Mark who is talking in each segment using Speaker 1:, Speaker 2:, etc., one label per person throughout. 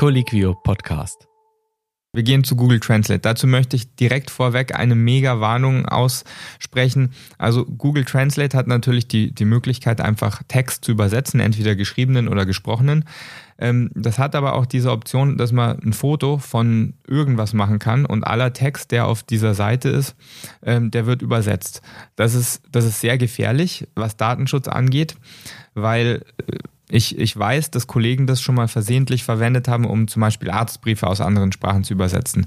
Speaker 1: Colliquio Podcast.
Speaker 2: Wir gehen zu Google Translate. Dazu möchte ich direkt vorweg eine mega Warnung aussprechen. Also Google Translate hat natürlich die, die Möglichkeit, einfach Text zu übersetzen, entweder geschriebenen oder gesprochenen. Ähm, das hat aber auch diese Option, dass man ein Foto von irgendwas machen kann und aller Text, der auf dieser Seite ist, ähm, der wird übersetzt. Das ist, das ist sehr gefährlich, was Datenschutz angeht, weil äh, ich, ich weiß, dass Kollegen das schon mal versehentlich verwendet haben, um zum Beispiel Arztbriefe aus anderen Sprachen zu übersetzen.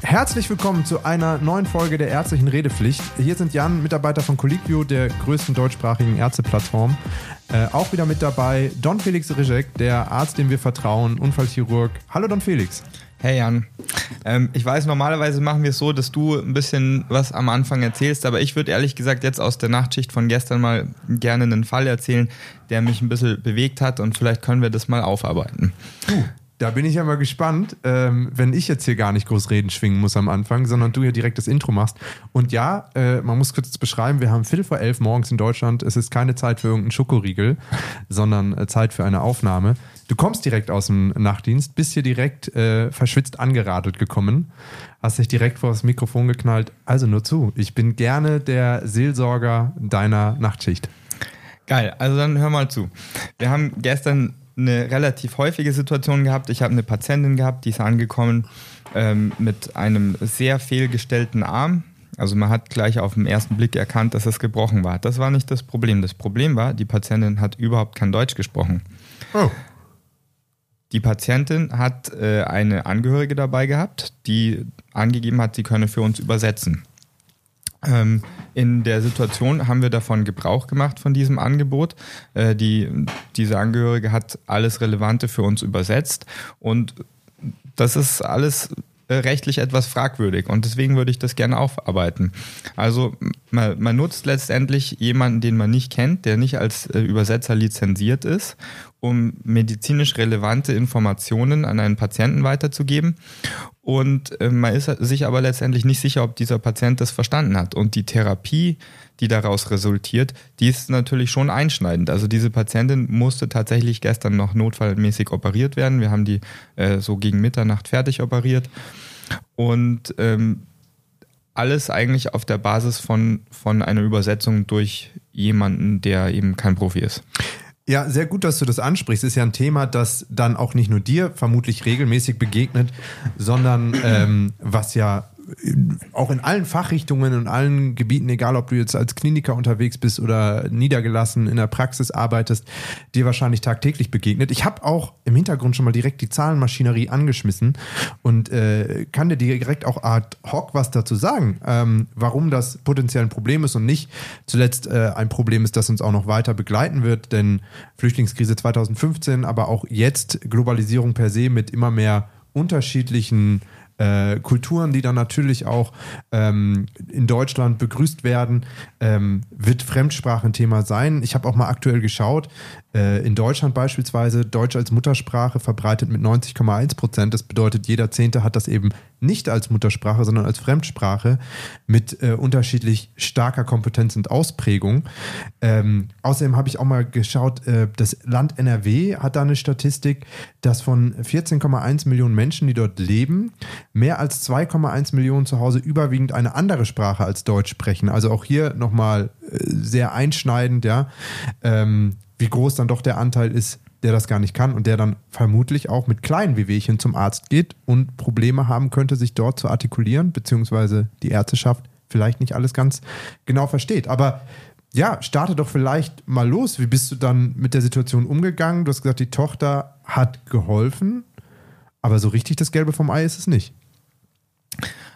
Speaker 3: Herzlich willkommen zu einer neuen Folge der ärztlichen Redepflicht. Hier sind Jan, Mitarbeiter von Colliquio, der größten deutschsprachigen Ärzteplattform. Äh, auch wieder mit dabei Don Felix Rizek, der Arzt, dem wir vertrauen, Unfallchirurg. Hallo Don Felix.
Speaker 2: Hey Jan, ähm, ich weiß, normalerweise machen wir es so, dass du ein bisschen was am Anfang erzählst, aber ich würde ehrlich gesagt jetzt aus der Nachtschicht von gestern mal gerne einen Fall erzählen, der mich ein bisschen bewegt hat und vielleicht können wir das mal aufarbeiten.
Speaker 3: Uh, da bin ich ja mal gespannt, ähm, wenn ich jetzt hier gar nicht groß reden schwingen muss am Anfang, sondern du hier direkt das Intro machst. Und ja, äh, man muss kurz beschreiben, wir haben Viertel vor elf morgens in Deutschland. Es ist keine Zeit für irgendeinen Schokoriegel, sondern äh, Zeit für eine Aufnahme. Du kommst direkt aus dem Nachtdienst, bist hier direkt äh, verschwitzt angeradelt gekommen, hast dich direkt vor das Mikrofon geknallt. Also nur zu, ich bin gerne der Seelsorger deiner Nachtschicht.
Speaker 2: Geil, also dann hör mal zu. Wir haben gestern eine relativ häufige Situation gehabt. Ich habe eine Patientin gehabt, die ist angekommen ähm, mit einem sehr fehlgestellten Arm. Also man hat gleich auf den ersten Blick erkannt, dass es gebrochen war. Das war nicht das Problem. Das Problem war, die Patientin hat überhaupt kein Deutsch gesprochen. Oh. Die Patientin hat äh, eine Angehörige dabei gehabt, die angegeben hat, sie könne für uns übersetzen. Ähm, in der Situation haben wir davon Gebrauch gemacht von diesem Angebot. Äh, die, diese Angehörige hat alles Relevante für uns übersetzt und das ist alles rechtlich etwas fragwürdig und deswegen würde ich das gerne aufarbeiten. Also man, man, nutzt letztendlich jemanden, den man nicht kennt, der nicht als äh, Übersetzer lizenziert ist, um medizinisch relevante Informationen an einen Patienten weiterzugeben und äh, man ist sich aber letztendlich nicht sicher, ob dieser Patient das verstanden hat. Und die Therapie, die daraus resultiert, die ist natürlich schon einschneidend. Also diese Patientin musste tatsächlich gestern noch notfallmäßig operiert werden. Wir haben die äh, so gegen Mitternacht fertig operiert. Und ähm, alles eigentlich auf der Basis von, von einer Übersetzung durch jemanden, der eben kein Profi ist.
Speaker 3: Ja, sehr gut, dass du das ansprichst. Ist ja ein Thema, das dann auch nicht nur dir vermutlich regelmäßig begegnet, sondern ähm, was ja auch in allen Fachrichtungen und allen Gebieten, egal ob du jetzt als Kliniker unterwegs bist oder niedergelassen in der Praxis arbeitest, dir wahrscheinlich tagtäglich begegnet. Ich habe auch im Hintergrund schon mal direkt die Zahlenmaschinerie angeschmissen und äh, kann dir direkt auch ad hoc was dazu sagen, ähm, warum das potenziell ein Problem ist und nicht zuletzt äh, ein Problem ist, das uns auch noch weiter begleiten wird, denn Flüchtlingskrise 2015, aber auch jetzt Globalisierung per se mit immer mehr unterschiedlichen äh, Kulturen, die dann natürlich auch ähm, in Deutschland begrüßt werden, ähm, wird Fremdsprache ein Thema sein. Ich habe auch mal aktuell geschaut, in Deutschland beispielsweise Deutsch als Muttersprache verbreitet mit 90,1 Prozent. Das bedeutet, jeder Zehnte hat das eben nicht als Muttersprache, sondern als Fremdsprache mit äh, unterschiedlich starker Kompetenz und Ausprägung. Ähm, außerdem habe ich auch mal geschaut, äh, das Land NRW hat da eine Statistik, dass von 14,1 Millionen Menschen, die dort leben, mehr als 2,1 Millionen zu Hause überwiegend eine andere Sprache als Deutsch sprechen. Also auch hier nochmal äh, sehr einschneidend, ja. Ähm, wie groß dann doch der Anteil ist, der das gar nicht kann und der dann vermutlich auch mit kleinen Wehwehchen zum Arzt geht und Probleme haben könnte, sich dort zu artikulieren, beziehungsweise die Ärzteschaft vielleicht nicht alles ganz genau versteht. Aber ja, starte doch vielleicht mal los. Wie bist du dann mit der Situation umgegangen? Du hast gesagt, die Tochter hat geholfen, aber so richtig das Gelbe vom Ei ist es nicht.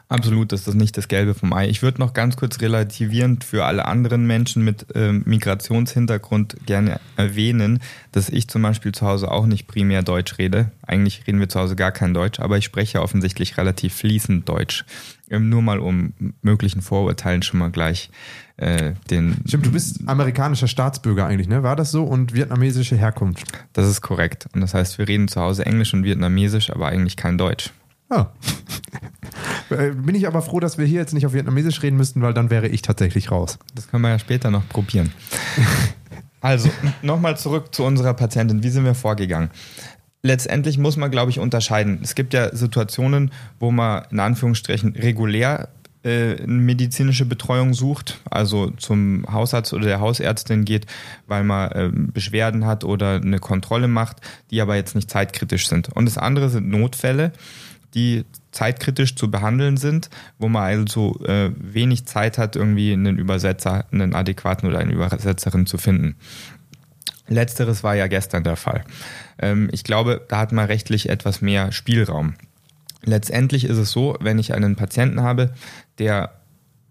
Speaker 2: Absolut, das ist nicht das Gelbe vom Ei. Ich würde noch ganz kurz relativierend für alle anderen Menschen mit äh, Migrationshintergrund gerne erwähnen, dass ich zum Beispiel zu Hause auch nicht primär Deutsch rede. Eigentlich reden wir zu Hause gar kein Deutsch, aber ich spreche offensichtlich relativ fließend Deutsch. Ähm, nur mal um möglichen Vorurteilen schon mal gleich äh, den.
Speaker 3: Stimmt, du bist amerikanischer Staatsbürger eigentlich, ne? War das so? Und vietnamesische Herkunft?
Speaker 2: Das ist korrekt. Und das heißt, wir reden zu Hause Englisch und Vietnamesisch, aber eigentlich kein Deutsch.
Speaker 3: Ah. Äh, Bin ich aber froh, dass wir hier jetzt nicht auf Vietnamesisch reden müssten, weil dann wäre ich tatsächlich raus.
Speaker 2: Das können wir ja später noch probieren. Also, nochmal zurück zu unserer Patientin. Wie sind wir vorgegangen? Letztendlich muss man, glaube ich, unterscheiden. Es gibt ja Situationen, wo man in Anführungsstrichen regulär äh, medizinische Betreuung sucht, also zum Hausarzt oder der Hausärztin geht, weil man äh, Beschwerden hat oder eine Kontrolle macht, die aber jetzt nicht zeitkritisch sind. Und das andere sind Notfälle, die zeitkritisch zu behandeln sind, wo man also äh, wenig Zeit hat, irgendwie einen Übersetzer, einen adäquaten oder eine Übersetzerin zu finden. Letzteres war ja gestern der Fall. Ähm, ich glaube, da hat man rechtlich etwas mehr Spielraum. Letztendlich ist es so, wenn ich einen Patienten habe, der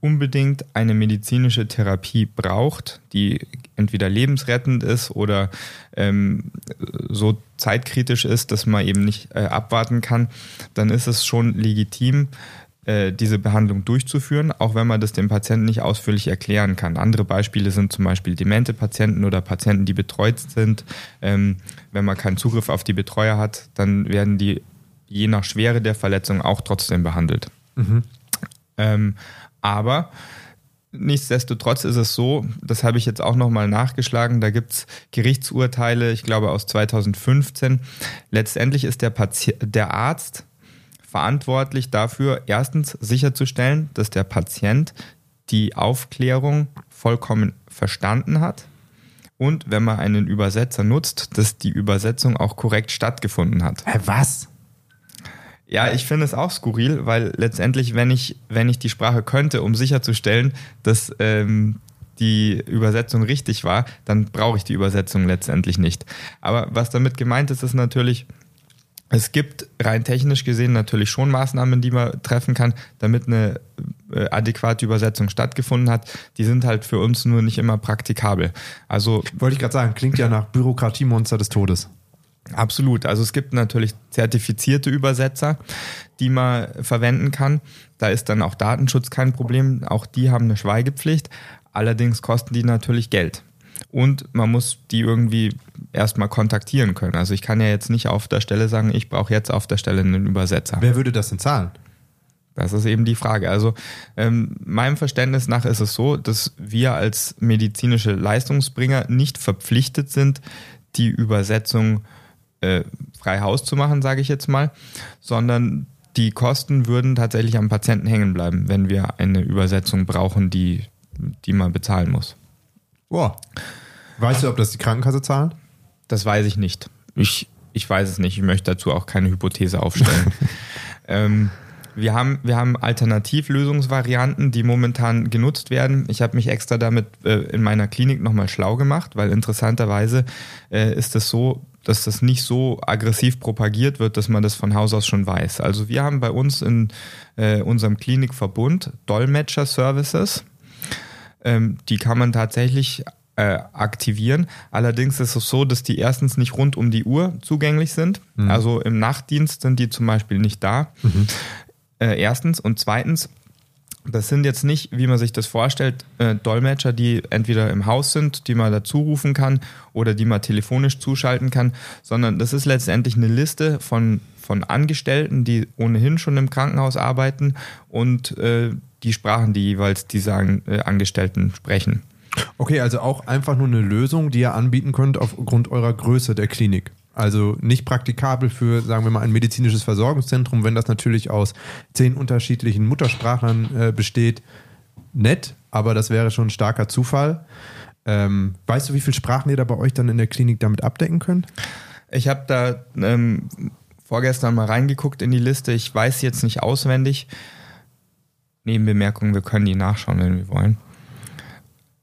Speaker 2: unbedingt eine medizinische Therapie braucht, die entweder lebensrettend ist oder ähm, so zeitkritisch ist, dass man eben nicht äh, abwarten kann, dann ist es schon legitim, äh, diese Behandlung durchzuführen, auch wenn man das dem Patienten nicht ausführlich erklären kann. Andere Beispiele sind zum Beispiel demente Patienten oder Patienten, die betreut sind. Ähm, wenn man keinen Zugriff auf die Betreuer hat, dann werden die je nach Schwere der Verletzung auch trotzdem behandelt. Ähm, aber nichtsdestotrotz ist es so, das habe ich jetzt auch nochmal nachgeschlagen, da gibt es Gerichtsurteile, ich glaube aus 2015. Letztendlich ist der, Pati der Arzt verantwortlich dafür, erstens sicherzustellen, dass der Patient die Aufklärung vollkommen verstanden hat und wenn man einen Übersetzer nutzt, dass die Übersetzung auch korrekt stattgefunden hat.
Speaker 3: Was?
Speaker 2: Ja, ich finde es auch skurril, weil letztendlich, wenn ich, wenn ich die Sprache könnte, um sicherzustellen, dass ähm, die Übersetzung richtig war, dann brauche ich die Übersetzung letztendlich nicht. Aber was damit gemeint ist, ist natürlich, es gibt rein technisch gesehen natürlich schon Maßnahmen, die man treffen kann, damit eine äh, adäquate Übersetzung stattgefunden hat. Die sind halt für uns nur nicht immer praktikabel. Also
Speaker 3: Wollte ich gerade sagen, klingt ja nach Bürokratiemonster des Todes.
Speaker 2: Absolut. Also es gibt natürlich zertifizierte Übersetzer, die man verwenden kann. Da ist dann auch Datenschutz kein Problem. Auch die haben eine Schweigepflicht. Allerdings kosten die natürlich Geld. Und man muss die irgendwie erstmal kontaktieren können. Also ich kann ja jetzt nicht auf der Stelle sagen, ich brauche jetzt auf der Stelle einen Übersetzer.
Speaker 3: Wer würde das denn zahlen?
Speaker 2: Das ist eben die Frage. Also ähm, meinem Verständnis nach ist es so, dass wir als medizinische Leistungsbringer nicht verpflichtet sind, die Übersetzung äh, frei Haus zu machen, sage ich jetzt mal, sondern die Kosten würden tatsächlich am Patienten hängen bleiben, wenn wir eine Übersetzung brauchen, die, die man bezahlen muss.
Speaker 3: Boah. Weißt du, ob das die Krankenkasse zahlt?
Speaker 2: Das weiß ich nicht. Ich, ich weiß es nicht. Ich möchte dazu auch keine Hypothese aufstellen. ähm, wir haben, wir haben Alternativlösungsvarianten, die momentan genutzt werden. Ich habe mich extra damit äh, in meiner Klinik nochmal schlau gemacht, weil interessanterweise äh, ist es so, dass das nicht so aggressiv propagiert wird, dass man das von Haus aus schon weiß. Also wir haben bei uns in äh, unserem Klinikverbund Dolmetscher-Services. Ähm, die kann man tatsächlich äh, aktivieren. Allerdings ist es so, dass die erstens nicht rund um die Uhr zugänglich sind. Also im Nachtdienst sind die zum Beispiel nicht da. Äh, erstens. Und zweitens, das sind jetzt nicht, wie man sich das vorstellt, äh, Dolmetscher, die entweder im Haus sind, die man dazu rufen kann oder die man telefonisch zuschalten kann, sondern das ist letztendlich eine Liste von, von Angestellten, die ohnehin schon im Krankenhaus arbeiten und äh, die Sprachen, die jeweils diese An äh, Angestellten sprechen.
Speaker 3: Okay, also auch einfach nur eine Lösung, die ihr anbieten könnt aufgrund eurer Größe der Klinik. Also nicht praktikabel für, sagen wir mal, ein medizinisches Versorgungszentrum, wenn das natürlich aus zehn unterschiedlichen Muttersprachlern äh, besteht. Nett, aber das wäre schon ein starker Zufall. Ähm, weißt du, wie viele Sprachen ihr da bei euch dann in der Klinik damit abdecken könnt?
Speaker 2: Ich habe da ähm, vorgestern mal reingeguckt in die Liste. Ich weiß jetzt nicht auswendig. Nebenbemerkung, wir können die nachschauen, wenn wir wollen.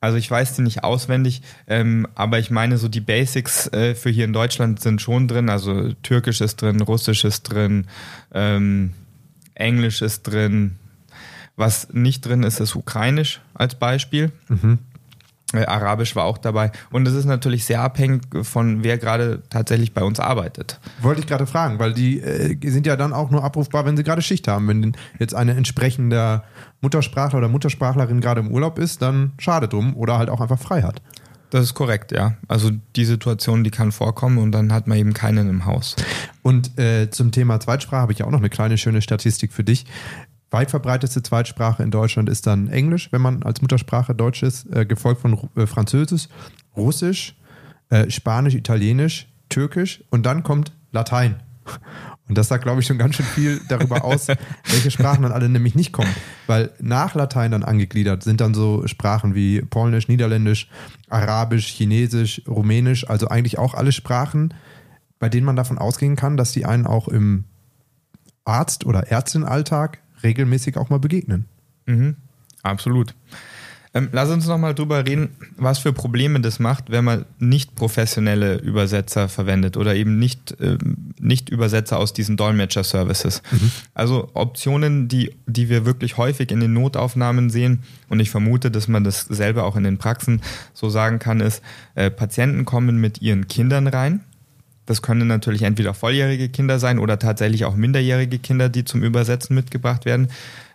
Speaker 2: Also ich weiß die nicht auswendig, ähm, aber ich meine, so die Basics äh, für hier in Deutschland sind schon drin. Also Türkisch ist drin, Russisch ist drin, ähm, Englisch ist drin. Was nicht drin ist, ist Ukrainisch als Beispiel. Äh, Arabisch war auch dabei. Und es ist natürlich sehr abhängig von wer gerade tatsächlich bei uns arbeitet.
Speaker 3: Wollte ich gerade fragen, weil die äh, sind ja dann auch nur abrufbar, wenn sie gerade Schicht haben. Wenn jetzt eine entsprechende Muttersprachler oder Muttersprachlerin gerade im Urlaub ist, dann schade drum oder halt auch einfach frei hat.
Speaker 2: Das ist korrekt, ja. Also die Situation, die kann vorkommen und dann hat man eben keinen im Haus.
Speaker 3: Und äh, zum Thema Zweitsprache habe ich auch noch eine kleine schöne Statistik für dich. Weit verbreitete Zweitsprache in Deutschland ist dann Englisch, wenn man als Muttersprache Deutsch ist, äh, gefolgt von äh, Französisch, Russisch, äh, Spanisch, Italienisch, Türkisch und dann kommt Latein. Und das sagt, glaube ich, schon ganz schön viel darüber aus, welche Sprachen dann alle nämlich nicht kommen. Weil nach Latein dann angegliedert sind dann so Sprachen wie Polnisch, Niederländisch, Arabisch, Chinesisch, Rumänisch, also eigentlich auch alle Sprachen, bei denen man davon ausgehen kann, dass die einen auch im Arzt- oder Ärztinalltag regelmäßig auch mal begegnen.
Speaker 2: Mhm, absolut. Ähm, lass uns nochmal drüber reden, was für Probleme das macht, wenn man nicht professionelle Übersetzer verwendet oder eben nicht, ähm, nicht Übersetzer aus diesen Dolmetscher-Services. Mhm. Also Optionen, die, die wir wirklich häufig in den Notaufnahmen sehen und ich vermute, dass man das selber auch in den Praxen so sagen kann, ist, äh, Patienten kommen mit ihren Kindern rein. Das können natürlich entweder volljährige Kinder sein oder tatsächlich auch minderjährige Kinder, die zum Übersetzen mitgebracht werden.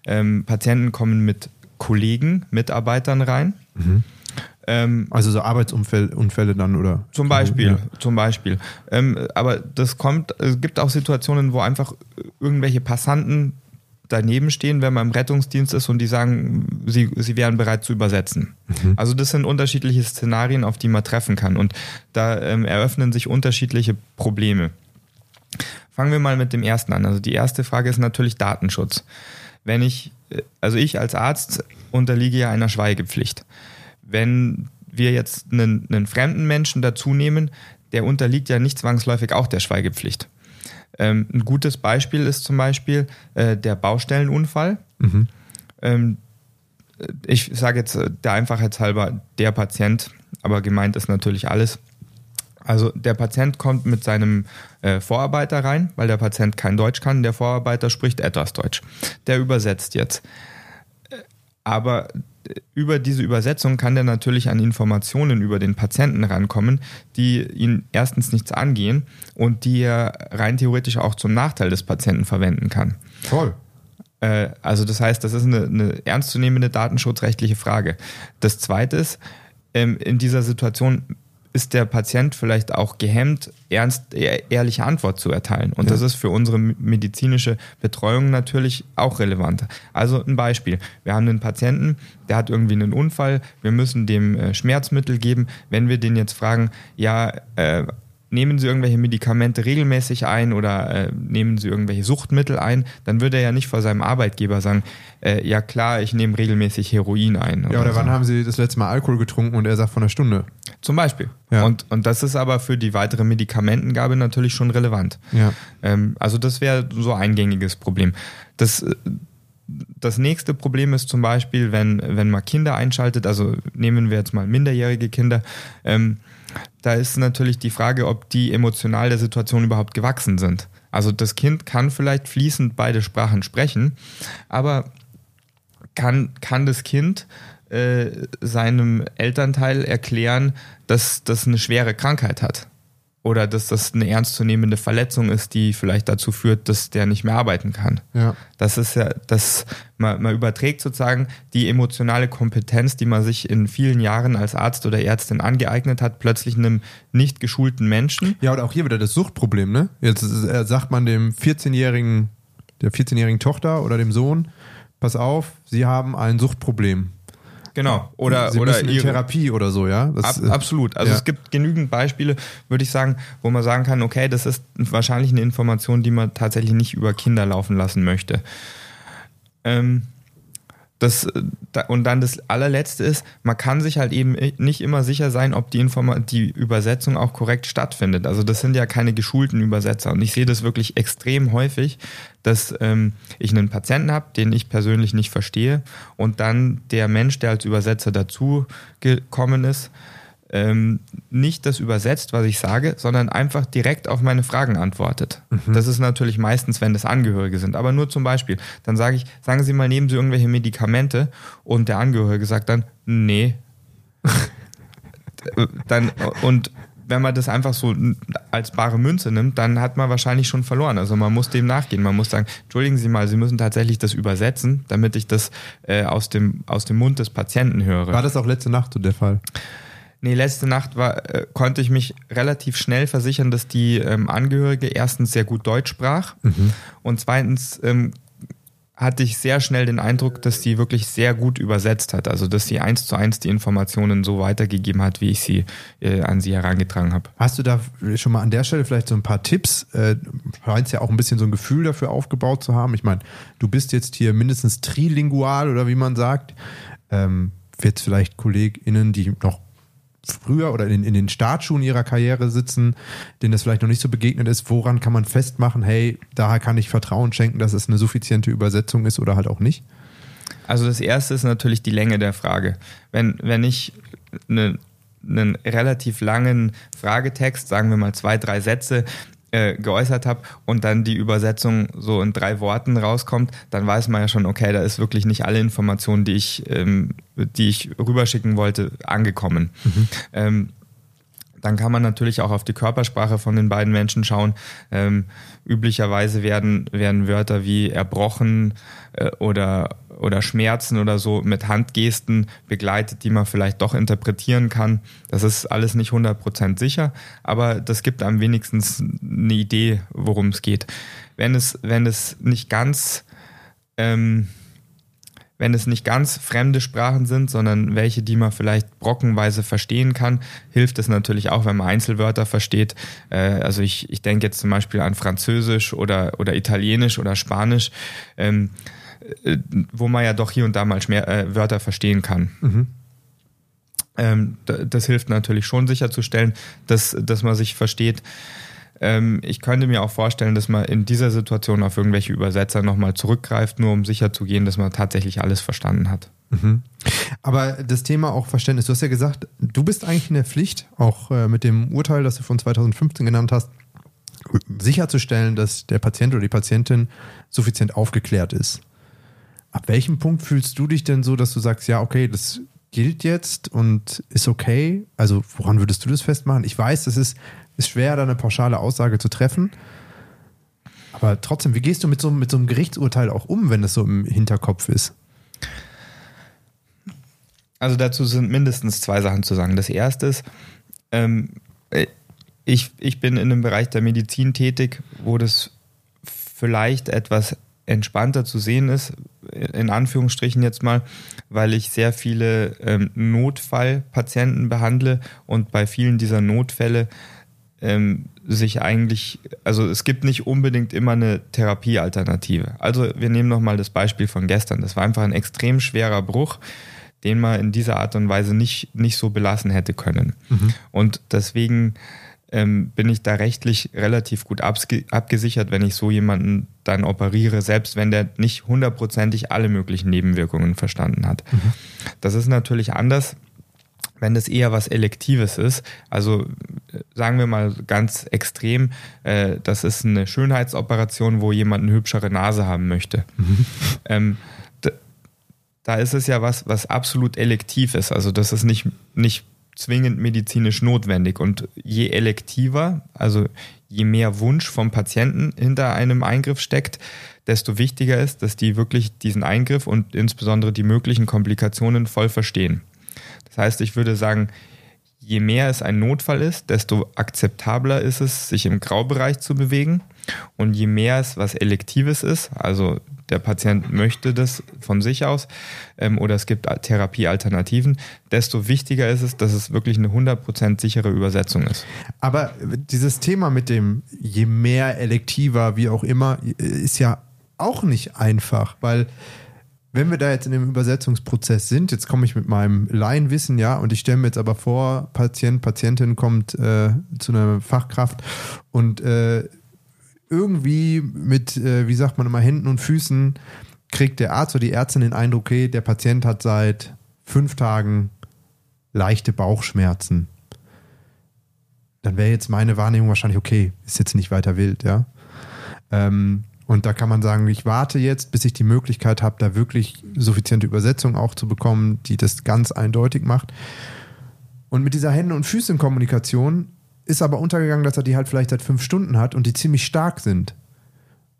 Speaker 2: Ähm, Patienten kommen mit Kollegen, Mitarbeitern rein.
Speaker 3: Mhm. Ähm, also so Arbeitsunfälle dann oder?
Speaker 2: Zum Beispiel, ja. zum Beispiel. Ähm, aber das kommt, es gibt auch Situationen, wo einfach irgendwelche Passanten daneben stehen, wenn man im Rettungsdienst ist und die sagen, sie, sie wären bereit zu übersetzen. Mhm. Also das sind unterschiedliche Szenarien, auf die man treffen kann und da ähm, eröffnen sich unterschiedliche Probleme. Fangen wir mal mit dem ersten an. Also die erste Frage ist natürlich Datenschutz. Wenn ich also ich als Arzt unterliege ja einer Schweigepflicht. Wenn wir jetzt einen, einen fremden Menschen dazu nehmen, der unterliegt ja nicht zwangsläufig auch der Schweigepflicht. Ähm, ein gutes Beispiel ist zum Beispiel äh, der Baustellenunfall. Mhm. Ähm, ich sage jetzt äh, der Einfachheit halber der Patient, aber gemeint ist natürlich alles. Also der Patient kommt mit seinem äh, Vorarbeiter rein, weil der Patient kein Deutsch kann. Der Vorarbeiter spricht etwas Deutsch. Der übersetzt jetzt. Äh, aber über diese Übersetzung kann der natürlich an Informationen über den Patienten rankommen, die ihn erstens nichts angehen und die er rein theoretisch auch zum Nachteil des Patienten verwenden kann.
Speaker 3: Toll.
Speaker 2: Äh, also das heißt, das ist eine, eine ernstzunehmende datenschutzrechtliche Frage. Das Zweite ist, ähm, in dieser Situation ist der Patient vielleicht auch gehemmt, ernst, ehrliche Antwort zu erteilen. Und ja. das ist für unsere medizinische Betreuung natürlich auch relevant. Also ein Beispiel. Wir haben einen Patienten, der hat irgendwie einen Unfall, wir müssen dem äh, Schmerzmittel geben. Wenn wir den jetzt fragen, ja, äh, nehmen Sie irgendwelche Medikamente regelmäßig ein oder äh, nehmen Sie irgendwelche Suchtmittel ein, dann würde er ja nicht vor seinem Arbeitgeber sagen, äh, ja klar, ich nehme regelmäßig Heroin ein.
Speaker 3: Oder ja, oder so. wann haben Sie das letzte Mal Alkohol getrunken und er sagt von einer Stunde?
Speaker 2: Zum Beispiel. Ja. Und, und das ist aber für die weitere Medikamentengabe natürlich schon relevant.
Speaker 3: Ja.
Speaker 2: Ähm, also das wäre so ein gängiges Problem. Das das nächste Problem ist zum Beispiel, wenn, wenn man Kinder einschaltet, also nehmen wir jetzt mal minderjährige Kinder, ähm, da ist natürlich die Frage, ob die emotional der Situation überhaupt gewachsen sind. Also das Kind kann vielleicht fließend beide Sprachen sprechen, aber kann, kann das Kind äh, seinem Elternteil erklären, dass das eine schwere Krankheit hat? Oder dass das eine ernstzunehmende Verletzung ist, die vielleicht dazu führt, dass der nicht mehr arbeiten kann.
Speaker 3: Ja.
Speaker 2: Das ist ja, das, man, man überträgt sozusagen die emotionale Kompetenz, die man sich in vielen Jahren als Arzt oder Ärztin angeeignet hat, plötzlich einem nicht geschulten Menschen.
Speaker 3: Ja, und auch hier wieder das Suchtproblem, ne? Jetzt äh, sagt man dem 14-jährigen, der 14-jährigen Tochter oder dem Sohn, pass auf, sie haben ein Suchtproblem.
Speaker 2: Genau. Oder,
Speaker 3: Sie
Speaker 2: oder
Speaker 3: ihre Therapie oder so, ja?
Speaker 2: Das, ab, absolut. Also ja. es gibt genügend Beispiele, würde ich sagen, wo man sagen kann, okay, das ist wahrscheinlich eine Information, die man tatsächlich nicht über Kinder laufen lassen möchte. Ähm, das, und dann das allerletzte ist, man kann sich halt eben nicht immer sicher sein, ob die, Informa die Übersetzung auch korrekt stattfindet. Also das sind ja keine geschulten Übersetzer. Und ich sehe das wirklich extrem häufig, dass ähm, ich einen Patienten habe, den ich persönlich nicht verstehe und dann der Mensch, der als Übersetzer dazu gekommen ist, ähm, nicht das übersetzt, was ich sage, sondern einfach direkt auf meine Fragen antwortet. Mhm. Das ist natürlich meistens, wenn das Angehörige sind. Aber nur zum Beispiel, dann sage ich, sagen Sie mal, nehmen Sie irgendwelche Medikamente und der Angehörige sagt dann, nee. dann, und wenn man das einfach so als bare Münze nimmt, dann hat man wahrscheinlich schon verloren. Also man muss dem nachgehen. Man muss sagen, entschuldigen Sie mal, Sie müssen tatsächlich das übersetzen, damit ich das äh, aus, dem, aus dem Mund des Patienten höre.
Speaker 3: War das auch letzte Nacht so der Fall?
Speaker 2: Nee, letzte Nacht war, äh, konnte ich mich relativ schnell versichern, dass die ähm, Angehörige erstens sehr gut Deutsch sprach und zweitens ähm, hatte ich sehr schnell den Eindruck, dass die wirklich sehr gut übersetzt hat. Also dass sie eins zu eins die Informationen so weitergegeben hat, wie ich sie äh, an sie herangetragen habe.
Speaker 3: Hast du da schon mal an der Stelle vielleicht so ein paar Tipps? Äh, scheinst ja auch ein bisschen so ein Gefühl dafür aufgebaut zu haben. Ich meine, du bist jetzt hier mindestens trilingual oder wie man sagt. Ähm, jetzt vielleicht KollegInnen, die noch früher oder in, in den Startschuhen ihrer Karriere sitzen, denen das vielleicht noch nicht so begegnet ist, woran kann man festmachen, hey, daher kann ich Vertrauen schenken, dass es eine suffiziente Übersetzung ist oder halt auch nicht?
Speaker 2: Also das erste ist natürlich die Länge der Frage. Wenn, wenn ich eine, einen relativ langen Fragetext, sagen wir mal zwei, drei Sätze, äh, geäußert habe und dann die Übersetzung so in drei Worten rauskommt, dann weiß man ja schon, okay, da ist wirklich nicht alle Informationen, die ich, ähm, die ich rüberschicken wollte, angekommen. Mhm. Ähm, dann kann man natürlich auch auf die Körpersprache von den beiden Menschen schauen. Ähm, üblicherweise werden, werden Wörter wie erbrochen äh, oder oder Schmerzen oder so mit Handgesten begleitet, die man vielleicht doch interpretieren kann. Das ist alles nicht 100% sicher, aber das gibt am wenigstens eine Idee, worum es geht. Wenn es, wenn es nicht ganz, ähm, wenn es nicht ganz fremde Sprachen sind, sondern welche, die man vielleicht brockenweise verstehen kann, hilft es natürlich auch, wenn man Einzelwörter versteht. Äh, also ich, ich denke jetzt zum Beispiel an Französisch oder, oder Italienisch oder Spanisch. Ähm, äh, wo man ja doch hier und da mal mehr äh, Wörter verstehen kann. Mhm. Ähm, das hilft natürlich schon sicherzustellen, dass, dass man sich versteht. Ähm, ich könnte mir auch vorstellen, dass man in dieser Situation auf irgendwelche Übersetzer nochmal zurückgreift, nur um sicherzugehen, dass man tatsächlich alles verstanden hat.
Speaker 3: Mhm. Aber das Thema auch Verständnis, du hast ja gesagt, du bist eigentlich in der Pflicht, auch äh, mit dem Urteil, das du von 2015 genannt hast, sicherzustellen, dass der Patient oder die Patientin suffizient aufgeklärt ist. Ab welchem Punkt fühlst du dich denn so, dass du sagst, ja, okay, das gilt jetzt und ist okay? Also woran würdest du das festmachen? Ich weiß, es ist, ist schwer, da eine pauschale Aussage zu treffen. Aber trotzdem, wie gehst du mit so, mit so einem Gerichtsurteil auch um, wenn das so im Hinterkopf ist?
Speaker 2: Also dazu sind mindestens zwei Sachen zu sagen. Das erste ist, ähm, ich, ich bin in einem Bereich der Medizin tätig, wo das vielleicht etwas entspannter zu sehen ist, in Anführungsstrichen jetzt mal, weil ich sehr viele ähm, Notfallpatienten behandle und bei vielen dieser Notfälle ähm, sich eigentlich, also es gibt nicht unbedingt immer eine Therapiealternative. Also wir nehmen nochmal das Beispiel von gestern. Das war einfach ein extrem schwerer Bruch, den man in dieser Art und Weise nicht, nicht so belassen hätte können. Mhm. Und deswegen ähm, bin ich da rechtlich relativ gut abgesichert, wenn ich so jemanden dann operiere, selbst wenn der nicht hundertprozentig alle möglichen Nebenwirkungen verstanden hat. Mhm. Das ist natürlich anders, wenn das eher was Elektives ist. Also sagen wir mal ganz extrem, äh, das ist eine Schönheitsoperation, wo jemand eine hübschere Nase haben möchte. Mhm. Ähm, da ist es ja was, was absolut elektiv ist. Also das ist nicht, nicht zwingend medizinisch notwendig. Und je elektiver, also je mehr Wunsch vom Patienten hinter einem Eingriff steckt, desto wichtiger ist, dass die wirklich diesen Eingriff und insbesondere die möglichen Komplikationen voll verstehen. Das heißt, ich würde sagen, je mehr es ein Notfall ist, desto akzeptabler ist es, sich im Graubereich zu bewegen. Und je mehr es was Elektives ist, also der Patient möchte das von sich aus ähm, oder es gibt Therapiealternativen, desto wichtiger ist es, dass es wirklich eine 100% sichere Übersetzung ist.
Speaker 3: Aber dieses Thema mit dem je mehr elektiver, wie auch immer, ist ja auch nicht einfach, weil wenn wir da jetzt in dem Übersetzungsprozess sind, jetzt komme ich mit meinem Laienwissen, ja, und ich stelle mir jetzt aber vor, Patient, Patientin kommt äh, zu einer Fachkraft und äh, irgendwie mit, äh, wie sagt man immer, Händen und Füßen kriegt der Arzt oder die Ärztin den Eindruck, okay, der Patient hat seit fünf Tagen leichte Bauchschmerzen. Dann wäre jetzt meine Wahrnehmung wahrscheinlich, okay, ist jetzt nicht weiter wild, ja. Ähm, und da kann man sagen, ich warte jetzt, bis ich die Möglichkeit habe, da wirklich suffiziente Übersetzung auch zu bekommen, die das ganz eindeutig macht. Und mit dieser Hände- und Füße-Kommunikation ist aber untergegangen, dass er die halt vielleicht seit fünf Stunden hat und die ziemlich stark sind.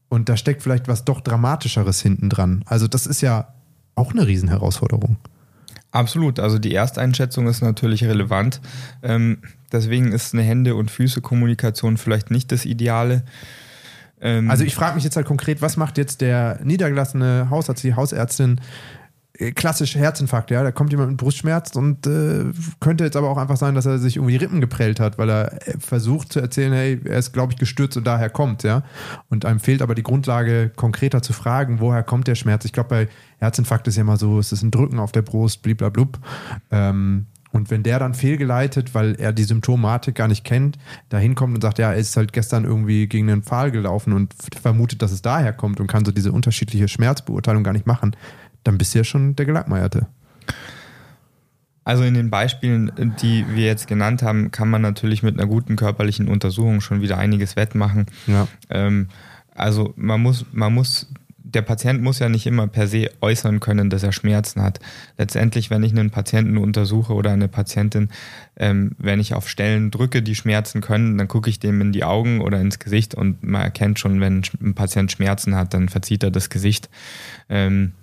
Speaker 3: Und da steckt vielleicht was doch Dramatischeres hinten dran. Also das ist ja auch eine Riesenherausforderung.
Speaker 2: Absolut, also die Ersteinschätzung ist natürlich relevant. Ähm, deswegen ist eine Hände- und Füße-Kommunikation vielleicht nicht das Ideale.
Speaker 3: Ähm also ich frage mich jetzt halt konkret, was macht jetzt der niedergelassene Hausarzt, die Hausärztin, äh, klassisch Herzinfarkt, ja, da kommt jemand mit Brustschmerz und äh, könnte jetzt aber auch einfach sein, dass er sich irgendwie Rippen geprellt hat, weil er äh, versucht zu erzählen, hey, er ist, glaube ich, gestürzt und daher kommt, ja. Und einem fehlt aber die Grundlage, konkreter zu fragen, woher kommt der Schmerz. Ich glaube, bei Herzinfarkt ist ja immer so, es ist ein Drücken auf der Brust, bliblablub. Ähm, und wenn der dann fehlgeleitet, weil er die Symptomatik gar nicht kennt, da hinkommt und sagt, ja, er ist halt gestern irgendwie gegen einen Pfahl gelaufen und vermutet, dass es daher kommt und kann so diese unterschiedliche Schmerzbeurteilung gar nicht machen, dann bist du ja schon der Gelackmeierte.
Speaker 2: Also in den Beispielen, die wir jetzt genannt haben, kann man natürlich mit einer guten körperlichen Untersuchung schon wieder einiges wettmachen. Ja. Ähm, also man muss, man muss, der Patient muss ja nicht immer per se äußern können, dass er Schmerzen hat. Letztendlich, wenn ich einen Patienten untersuche oder eine Patientin, ähm, wenn ich auf Stellen drücke, die Schmerzen können, dann gucke ich dem in die Augen oder ins Gesicht und man erkennt schon, wenn ein Patient Schmerzen hat, dann verzieht er das Gesicht. Ähm,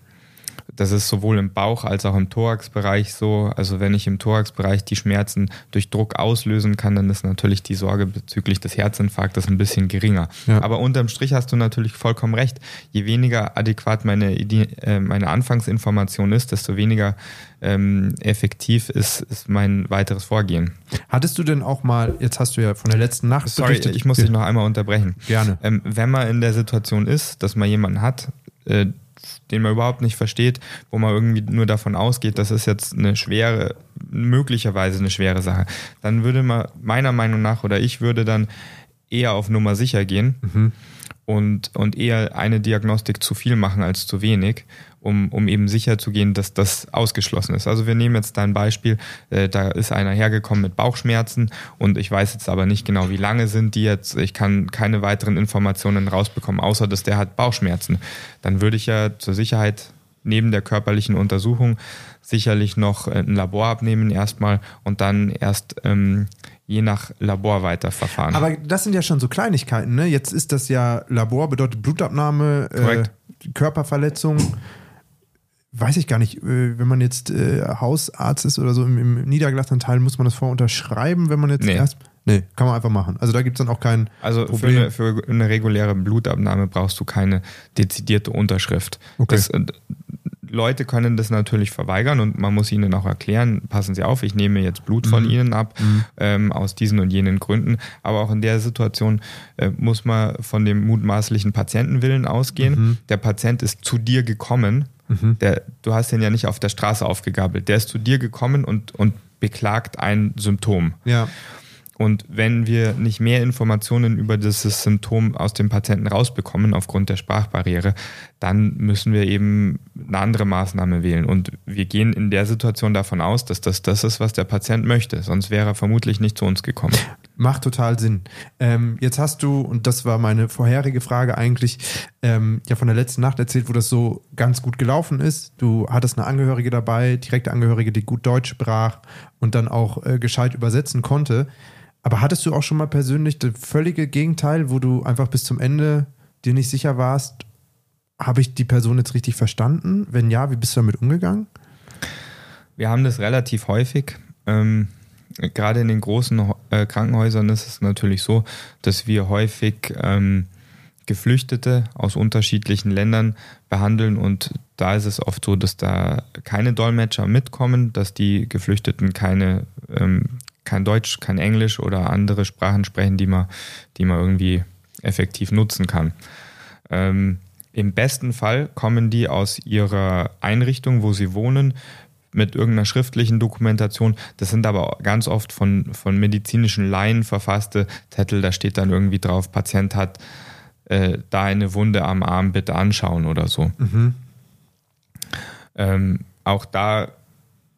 Speaker 2: das ist sowohl im Bauch als auch im Thoraxbereich so. Also wenn ich im Thoraxbereich die Schmerzen durch Druck auslösen kann, dann ist natürlich die Sorge bezüglich des Herzinfarktes ein bisschen geringer. Ja. Aber unterm Strich hast du natürlich vollkommen recht. Je weniger adäquat meine, äh, meine Anfangsinformation ist, desto weniger ähm, effektiv ist, ist mein weiteres Vorgehen.
Speaker 3: Hattest du denn auch mal, jetzt hast du ja von der letzten Nacht
Speaker 2: Sorry, berichtet. ich muss dich noch einmal unterbrechen.
Speaker 3: Gerne.
Speaker 2: Ähm, wenn man in der Situation ist, dass man jemanden hat, äh, den man überhaupt nicht versteht, wo man irgendwie nur davon ausgeht, das ist jetzt eine schwere, möglicherweise eine schwere Sache, dann würde man meiner Meinung nach oder ich würde dann eher auf Nummer sicher gehen mhm. und, und eher eine Diagnostik zu viel machen als zu wenig um, um eben sicher zu gehen, dass das ausgeschlossen ist. Also wir nehmen jetzt dein Beispiel, äh, da ist einer hergekommen mit Bauchschmerzen und ich weiß jetzt aber nicht genau, wie lange sind die jetzt. Ich kann keine weiteren Informationen rausbekommen, außer dass der hat Bauchschmerzen. Dann würde ich ja zur Sicherheit neben der körperlichen Untersuchung sicherlich noch äh, ein Labor abnehmen erstmal und dann erst ähm, je nach Labor weiterverfahren.
Speaker 3: Aber das sind ja schon so Kleinigkeiten, ne? Jetzt ist das ja Labor, bedeutet Blutabnahme, äh, Körperverletzung weiß ich gar nicht, äh, wenn man jetzt äh, Hausarzt ist oder so im, im niedergelassenen Teil, muss man das vorher unterschreiben, wenn man jetzt nee. erst. Nee, kann man einfach machen. Also da gibt es dann auch kein
Speaker 2: also Problem. Für eine, für eine reguläre Blutabnahme brauchst du keine dezidierte Unterschrift. Okay. Das, äh, Leute können das natürlich verweigern und man muss ihnen auch erklären, passen Sie auf, ich nehme jetzt Blut von mhm. Ihnen ab, mhm. ähm, aus diesen und jenen Gründen. Aber auch in der Situation äh, muss man von dem mutmaßlichen Patientenwillen ausgehen. Mhm. Der Patient ist zu dir gekommen, Mhm. Der, du hast den ja nicht auf der Straße aufgegabelt. Der ist zu dir gekommen und, und beklagt ein Symptom.
Speaker 3: Ja.
Speaker 2: Und wenn wir nicht mehr Informationen über dieses Symptom aus dem Patienten rausbekommen aufgrund der Sprachbarriere, dann müssen wir eben eine andere Maßnahme wählen. Und wir gehen in der Situation davon aus, dass das das ist, was der Patient möchte. Sonst wäre er vermutlich nicht zu uns gekommen.
Speaker 3: Macht total Sinn. Ähm, jetzt hast du, und das war meine vorherige Frage eigentlich, ähm, ja von der letzten Nacht erzählt, wo das so ganz gut gelaufen ist. Du hattest eine Angehörige dabei, direkte Angehörige, die gut Deutsch sprach und dann auch äh, gescheit übersetzen konnte. Aber hattest du auch schon mal persönlich das völlige Gegenteil, wo du einfach bis zum Ende dir nicht sicher warst, habe ich die Person jetzt richtig verstanden? Wenn ja, wie bist du damit umgegangen?
Speaker 2: Wir haben das relativ häufig. Ähm, gerade in den großen äh, Krankenhäusern ist es natürlich so, dass wir häufig ähm, Geflüchtete aus unterschiedlichen Ländern behandeln und da ist es oft so, dass da keine Dolmetscher mitkommen, dass die Geflüchteten keine, ähm, kein Deutsch, kein Englisch oder andere Sprachen sprechen, die man, die man irgendwie effektiv nutzen kann. Ähm, Im besten Fall kommen die aus ihrer Einrichtung, wo sie wohnen, mit irgendeiner schriftlichen Dokumentation. Das sind aber ganz oft von, von medizinischen Laien verfasste Zettel. Da steht dann irgendwie drauf, Patient hat äh, da eine Wunde am Arm, bitte anschauen oder so. Mhm. Ähm, auch da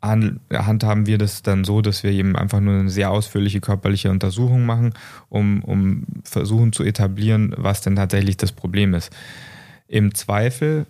Speaker 2: handhaben wir das dann so, dass wir eben einfach nur eine sehr ausführliche körperliche Untersuchung machen, um, um versuchen zu etablieren, was denn tatsächlich das Problem ist. Im Zweifel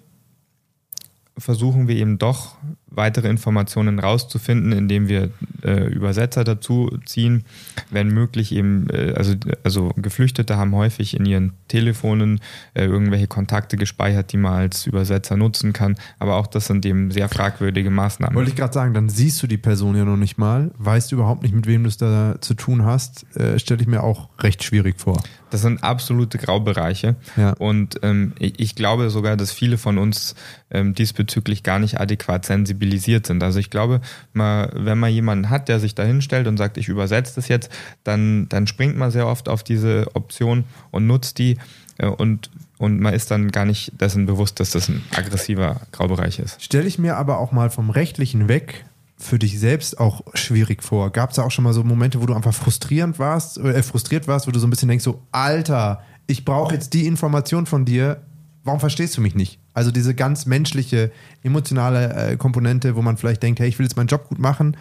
Speaker 2: versuchen wir eben doch weitere Informationen rauszufinden, indem wir äh, Übersetzer dazu ziehen. Wenn möglich eben, äh, also, also Geflüchtete haben häufig in ihren Telefonen äh, irgendwelche Kontakte gespeichert, die man als Übersetzer nutzen kann. Aber auch das sind eben sehr fragwürdige Maßnahmen.
Speaker 3: Wollte ich gerade sagen, dann siehst du die Person ja noch nicht mal, weißt überhaupt nicht, mit wem du es da zu tun hast, äh, stelle ich mir auch recht schwierig vor.
Speaker 2: Das sind absolute Graubereiche.
Speaker 3: Ja.
Speaker 2: Und ähm, ich, ich glaube sogar, dass viele von uns ähm, diesbezüglich gar nicht adäquat sensibilisiert sind. Also ich glaube, mal, wenn man jemanden hat, der sich da hinstellt und sagt, ich übersetze das jetzt, dann, dann springt man sehr oft auf diese Option und nutzt die. Äh, und und man ist dann gar nicht dessen bewusst, dass das ein aggressiver Graubereich ist.
Speaker 3: Stelle ich mir aber auch mal vom Rechtlichen weg für dich selbst auch schwierig vor? Gab es da auch schon mal so Momente, wo du einfach frustrierend warst, äh, frustriert warst, wo du so ein bisschen denkst, so, Alter, ich brauche jetzt die Information von dir, warum verstehst du mich nicht? Also diese ganz menschliche, emotionale äh, Komponente, wo man vielleicht denkt, hey, ich will jetzt meinen Job gut machen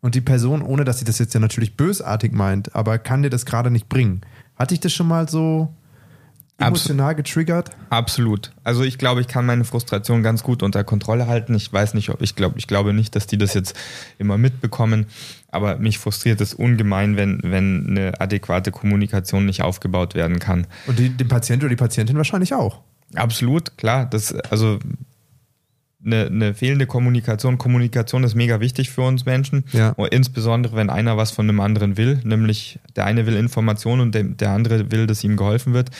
Speaker 3: und die Person, ohne dass sie das jetzt ja natürlich bösartig meint, aber kann dir das gerade nicht bringen. Hatte ich das schon mal so emotional getriggert?
Speaker 2: Absolut. Also ich glaube, ich kann meine Frustration ganz gut unter Kontrolle halten. Ich weiß nicht, ob ich glaube, ich glaube nicht, dass die das jetzt immer mitbekommen. Aber mich frustriert es ungemein, wenn, wenn eine adäquate Kommunikation nicht aufgebaut werden kann.
Speaker 3: Und die, den Patient oder die Patientin wahrscheinlich auch.
Speaker 2: Absolut, klar. Das, also eine, eine fehlende Kommunikation. Kommunikation ist mega wichtig für uns Menschen.
Speaker 3: Ja.
Speaker 2: Und insbesondere, wenn einer was von einem anderen will, nämlich der eine will Informationen und der, der andere will, dass ihm geholfen wird.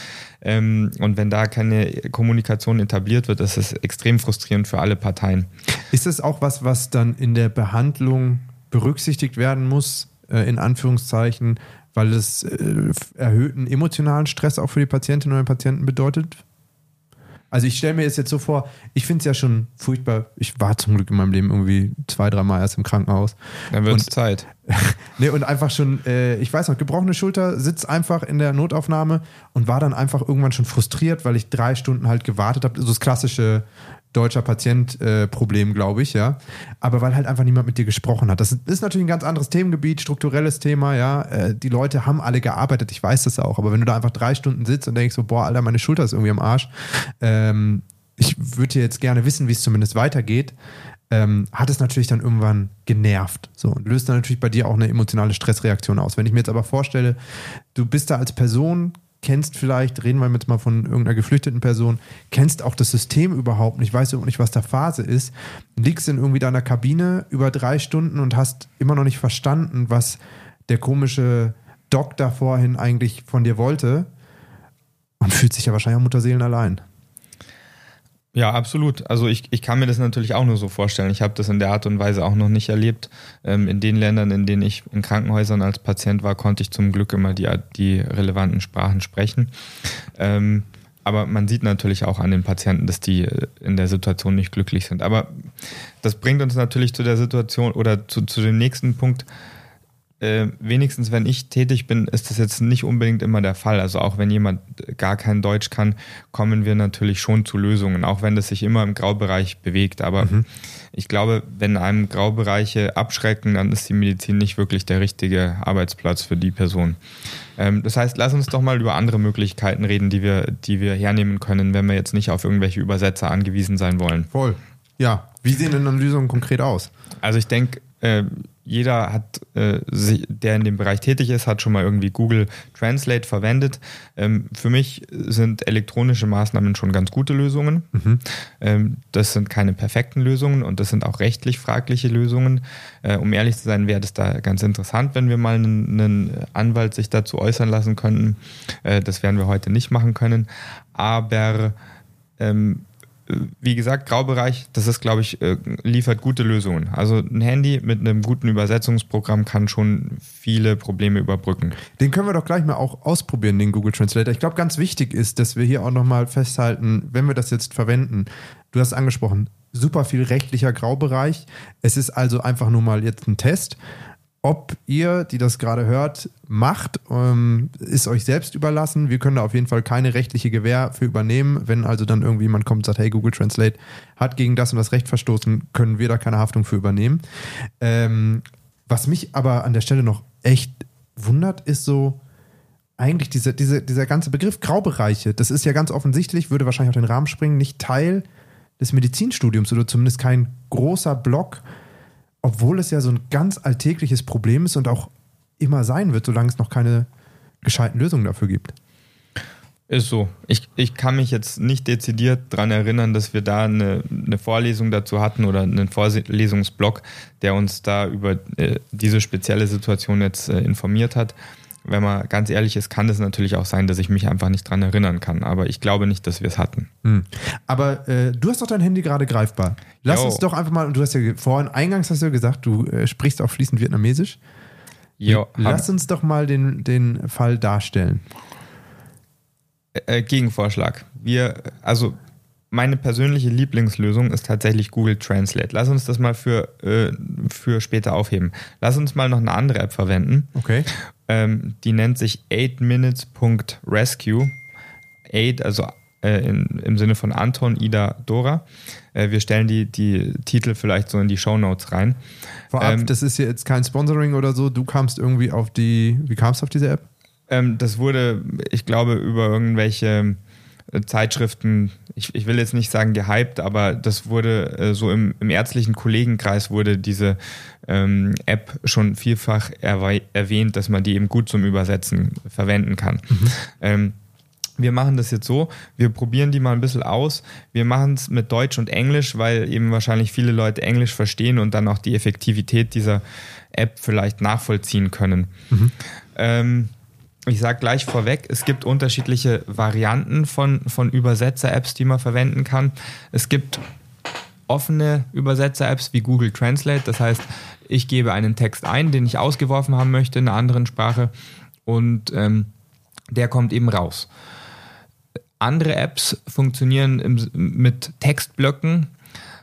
Speaker 2: Ähm, und wenn da keine Kommunikation etabliert wird, ist es extrem frustrierend für alle Parteien.
Speaker 3: Ist das auch was, was dann in der Behandlung berücksichtigt werden muss, äh, in Anführungszeichen, weil es äh, erhöhten emotionalen Stress auch für die Patientinnen und Patienten bedeutet? Also ich stelle mir das jetzt so vor, ich finde es ja schon furchtbar. Ich war zum Glück in meinem Leben irgendwie zwei, dreimal erst im Krankenhaus.
Speaker 2: Dann wird es
Speaker 3: Und-
Speaker 2: Zeit.
Speaker 3: nee, und einfach schon, äh, ich weiß noch, gebrochene Schulter, sitzt einfach in der Notaufnahme und war dann einfach irgendwann schon frustriert, weil ich drei Stunden halt gewartet habe. So das klassische deutscher Patient-Problem, glaube ich, ja. Aber weil halt einfach niemand mit dir gesprochen hat. Das ist natürlich ein ganz anderes Themengebiet, strukturelles Thema, ja. Äh, die Leute haben alle gearbeitet, ich weiß das auch. Aber wenn du da einfach drei Stunden sitzt und denkst so, boah, Alter, meine Schulter ist irgendwie am Arsch, ähm, ich würde jetzt gerne wissen, wie es zumindest weitergeht, ähm, hat es natürlich dann irgendwann genervt. So, und löst dann natürlich bei dir auch eine emotionale Stressreaktion aus. Wenn ich mir jetzt aber vorstelle, du bist da als Person, kennst vielleicht, reden wir jetzt mal von irgendeiner geflüchteten Person, kennst auch das System überhaupt nicht, weißt überhaupt nicht, was da Phase ist, liegst in irgendwie deiner Kabine über drei Stunden und hast immer noch nicht verstanden, was der komische Doc da vorhin eigentlich von dir wollte und fühlt sich ja wahrscheinlich auch Mutterseelen allein.
Speaker 2: Ja, absolut. Also ich, ich kann mir das natürlich auch nur so vorstellen. Ich habe das in der Art und Weise auch noch nicht erlebt. Ähm, in den Ländern, in denen ich in Krankenhäusern als Patient war, konnte ich zum Glück immer die, die relevanten Sprachen sprechen. Ähm, aber man sieht natürlich auch an den Patienten, dass die äh, in der Situation nicht glücklich sind. Aber das bringt uns natürlich zu der Situation oder zu, zu dem nächsten Punkt. Äh, wenigstens wenn ich tätig bin, ist das jetzt nicht unbedingt immer der Fall. Also auch wenn jemand gar kein Deutsch kann, kommen wir natürlich schon zu Lösungen, auch wenn das sich immer im Graubereich bewegt. Aber ich glaube, wenn einem Graubereiche abschrecken, dann ist die Medizin nicht wirklich der richtige Arbeitsplatz für die Person. Ähm, das heißt, lass uns doch mal über andere Möglichkeiten reden, die wir, die wir hernehmen können, wenn wir jetzt nicht auf irgendwelche Übersetzer angewiesen sein wollen.
Speaker 3: Voll. Ja. Wie sehen denn dann Lösungen konkret aus?
Speaker 2: Also ich denke, äh, jeder hat, äh, sich- der in dem Bereich tätig ist, hat schon mal irgendwie Google Translate verwendet. Ähm, für mich sind elektronische Maßnahmen schon ganz gute Lösungen. Ähm, das sind keine perfekten Lösungen und das sind auch rechtlich fragliche Lösungen. Äh, um ehrlich zu sein, wäre das da ganz interessant, wenn wir mal einen, einen Anwalt sich dazu äußern lassen könnten. Äh, das werden wir heute nicht machen können. Aber ähm, wie gesagt, Graubereich, das ist, glaube ich, äh, liefert gute Lösungen. Also ein Handy mit einem guten Übersetzungsprogramm kann schon viele Probleme überbrücken.
Speaker 3: Den können wir doch gleich mal auch ausprobieren, den Google Translator. Ich glaube, ganz wichtig ist, dass wir hier auch nochmal festhalten, wenn wir das jetzt verwenden. Du hast angesprochen, super viel rechtlicher Graubereich. Es ist also einfach nur mal jetzt ein Test. Ob ihr, die das gerade hört, macht, ähm, ist euch selbst überlassen. Wir können da auf jeden Fall keine rechtliche Gewähr für übernehmen. Wenn also dann irgendwie jemand kommt und sagt, hey, Google Translate hat gegen das und das Recht verstoßen, können wir da keine Haftung für übernehmen. Ähm, was mich aber an der Stelle noch echt wundert, ist so, eigentlich diese, diese, dieser ganze Begriff Graubereiche, das ist ja ganz offensichtlich, würde wahrscheinlich auch den Rahmen springen, nicht Teil des Medizinstudiums oder zumindest kein großer Block, obwohl es ja so ein ganz alltägliches Problem ist und auch immer sein wird, solange es noch keine gescheiten Lösungen dafür gibt.
Speaker 2: Ist so. Ich, ich kann mich jetzt nicht dezidiert daran erinnern, dass wir da eine, eine Vorlesung dazu hatten oder einen Vorlesungsblock, der uns da über äh, diese spezielle Situation jetzt äh, informiert hat. Wenn man ganz ehrlich ist, kann es natürlich auch sein, dass ich mich einfach nicht daran erinnern kann. Aber ich glaube nicht, dass wir es hatten.
Speaker 3: Hm. Aber äh, du hast doch dein Handy gerade greifbar. Lass
Speaker 2: Jo.
Speaker 3: uns doch einfach mal, und du hast ja vorhin, eingangs hast du ja gesagt, du äh, sprichst auch fließend Vietnamesisch.
Speaker 2: Jo,
Speaker 3: Lass uns doch mal den, den Fall darstellen.
Speaker 2: äh, Gegenvorschlag. Wir, also meine persönliche Lieblingslösung ist tatsächlich Google Translate. Lass uns das mal für, äh, für später aufheben. Lass uns mal noch eine andere App verwenden.
Speaker 3: Okay.
Speaker 2: Ähm, die nennt sich 8minutes.rescue. 8, also äh, in, im Sinne von Anton, Ida, Dora. Äh, wir stellen die, die Titel vielleicht so in die Shownotes rein.
Speaker 3: Vorab,
Speaker 2: Ähm,
Speaker 3: das ist jetzt kein Sponsoring oder so. Du kamst irgendwie auf die, wie kamst du auf diese App?
Speaker 2: Ähm, das wurde, ich glaube, über irgendwelche Zeitschriften, ich, ich will jetzt nicht sagen gehypt, aber das wurde äh, so im, im ärztlichen Kollegenkreis wurde diese ähm, App schon vielfach erwähnt, dass man die eben gut zum Übersetzen verwenden kann. Ähm, wir machen das jetzt so, wir probieren die mal ein bisschen aus. Wir machen es mit Deutsch und Englisch, weil eben wahrscheinlich viele Leute Englisch verstehen und dann auch die Effektivität dieser App vielleicht nachvollziehen können. Ähm, ich sage gleich vorweg, es gibt unterschiedliche Varianten von, von Übersetzer-Apps, die man verwenden kann. Es gibt offene Übersetzer-Apps wie Google Translate. Das heißt, ich gebe einen Text ein, den ich ausgeworfen haben möchte in einer anderen Sprache und ähm, der kommt eben raus. Andere Apps funktionieren im, mit Textblöcken.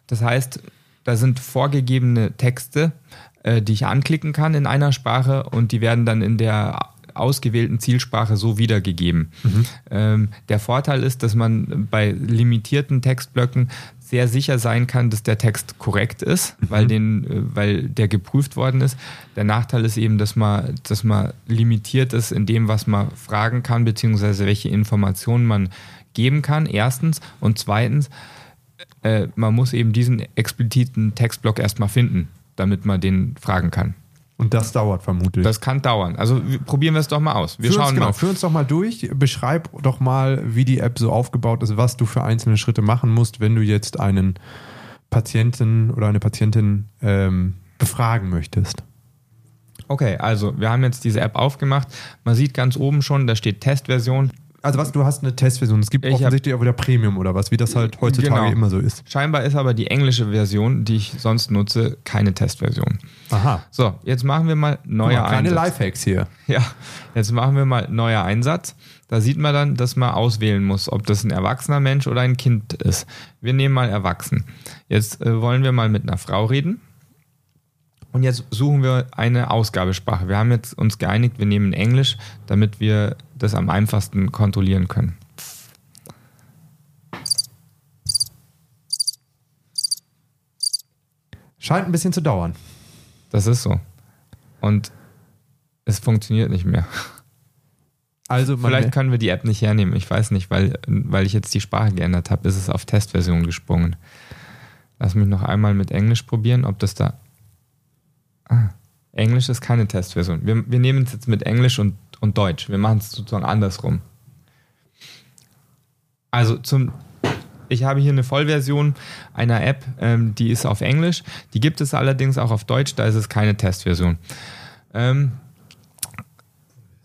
Speaker 2: Das heißt, da sind vorgegebene Texte, äh, die ich anklicken kann in einer Sprache und die werden dann in der ausgewählten Zielsprache so wiedergegeben. Ähm, der Vorteil ist, dass man bei limitierten Textblöcken sehr sicher sein kann, dass der Text korrekt ist, weil, den, äh, weil der geprüft worden ist. Der Nachteil ist eben, dass man, dass man limitiert ist in dem, was man fragen kann, beziehungsweise welche Informationen man geben kann, erstens. Und zweitens, äh, man muss eben diesen expliziten Textblock erstmal finden, damit man den fragen kann.
Speaker 3: Und das dauert vermutlich.
Speaker 2: Das kann dauern. Also probieren wir es doch mal aus. Wir
Speaker 3: führ uns,
Speaker 2: schauen
Speaker 3: genau,
Speaker 2: mal.
Speaker 3: Führ uns doch mal durch. Beschreib doch mal, wie die App so aufgebaut ist, was du für einzelne Schritte machen musst, wenn du jetzt einen Patienten oder eine Patientin ähm, befragen möchtest.
Speaker 2: Okay, also wir haben jetzt diese App aufgemacht. Man sieht ganz oben schon, da steht Testversion.
Speaker 3: Also was, du hast eine Testversion. Es gibt
Speaker 2: Ich hab-
Speaker 3: offensichtlich auch wieder Premium oder was, wie das halt heutzutage
Speaker 2: Genau.
Speaker 3: immer so ist.
Speaker 2: Scheinbar ist aber die englische Version, die ich sonst nutze, keine Testversion.
Speaker 3: Aha.
Speaker 2: So, jetzt machen wir mal neuer
Speaker 3: mal, keine
Speaker 2: Einsatz.
Speaker 3: Lifehacks hier.
Speaker 2: Ja, jetzt machen wir mal neuer Einsatz. Da sieht man dann, dass man auswählen muss, ob das ein erwachsener Mensch oder ein Kind ist. Wir nehmen mal erwachsen. Jetzt äh, wollen wir mal mit einer Frau reden. Und jetzt suchen wir eine Ausgabesprache. Wir haben jetzt uns geeinigt, wir nehmen Englisch, damit wir das am einfachsten kontrollieren können.
Speaker 3: Scheint ein bisschen zu dauern.
Speaker 2: Das ist so. Und es funktioniert nicht mehr.
Speaker 3: Also
Speaker 2: Vielleicht können wir die App nicht hernehmen. Ich weiß nicht, weil, weil ich jetzt die Sprache geändert habe, ist es auf Testversion gesprungen. Lass mich noch einmal mit Englisch probieren, ob das da. Ah, Englisch ist keine Testversion. Wir, wir nehmen es jetzt mit Englisch und, und Deutsch. Wir machen es sozusagen andersrum. Also zum. Ich habe hier eine Vollversion einer App, ähm, die ist auf Englisch. Die gibt es allerdings auch auf Deutsch, da ist es keine Testversion. Ähm,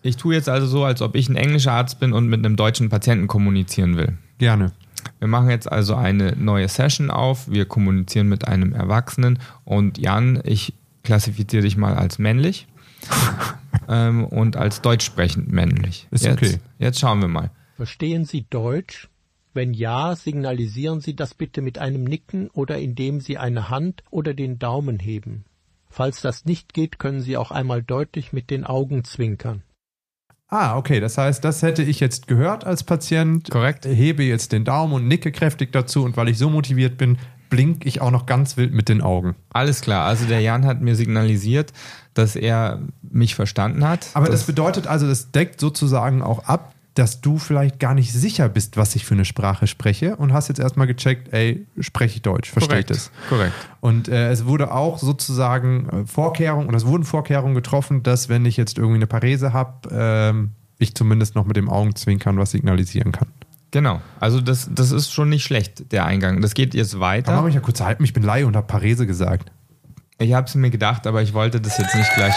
Speaker 2: ich tue jetzt also so, als ob ich ein englischer Arzt bin und mit einem deutschen Patienten kommunizieren will.
Speaker 3: gerne.
Speaker 2: Wir machen jetzt also eine neue Session auf. Wir kommunizieren mit einem Erwachsenen. Und Jan, ich klassifiziere dich mal als männlich ähm, und als deutsch sprechend männlich.
Speaker 3: Ist
Speaker 2: jetzt,
Speaker 3: okay.
Speaker 2: Jetzt schauen wir mal.
Speaker 1: Verstehen Sie Deutsch? Wenn ja, signalisieren Sie das bitte mit einem Nicken oder indem Sie eine Hand oder den Daumen heben. Falls das nicht geht, können Sie auch einmal deutlich mit den Augen zwinkern.
Speaker 3: Ah, okay. Das heißt, das hätte ich jetzt gehört als Patient.
Speaker 2: Korrekt.
Speaker 3: Hebe jetzt den Daumen und nicke kräftig dazu. Und weil ich so motiviert bin, blink ich auch noch ganz wild mit den Augen.
Speaker 2: Alles klar. Also der Jan hat mir signalisiert, dass er mich verstanden hat.
Speaker 3: Aber das bedeutet also, das deckt sozusagen auch ab, dass du vielleicht gar nicht sicher bist, was ich für eine Sprache spreche und hast jetzt erstmal gecheckt, ey, spreche ich Deutsch, verstehe ich das.
Speaker 2: Korrekt.
Speaker 3: Und äh, es wurde auch sozusagen äh, Vorkehrungen, oder es wurden Vorkehrungen getroffen, dass wenn ich jetzt irgendwie eine Parese habe, ähm, ich zumindest noch mit dem Augenzwinkern was signalisieren kann.
Speaker 2: Genau. Also das, das ist schon nicht schlecht, der Eingang. Das geht jetzt
Speaker 3: Da mache
Speaker 2: weiter.
Speaker 3: ich ja kurz halten, ich bin Laie und habe Parese gesagt.
Speaker 2: Ich habe es mir gedacht, aber ich wollte das jetzt nicht gleich.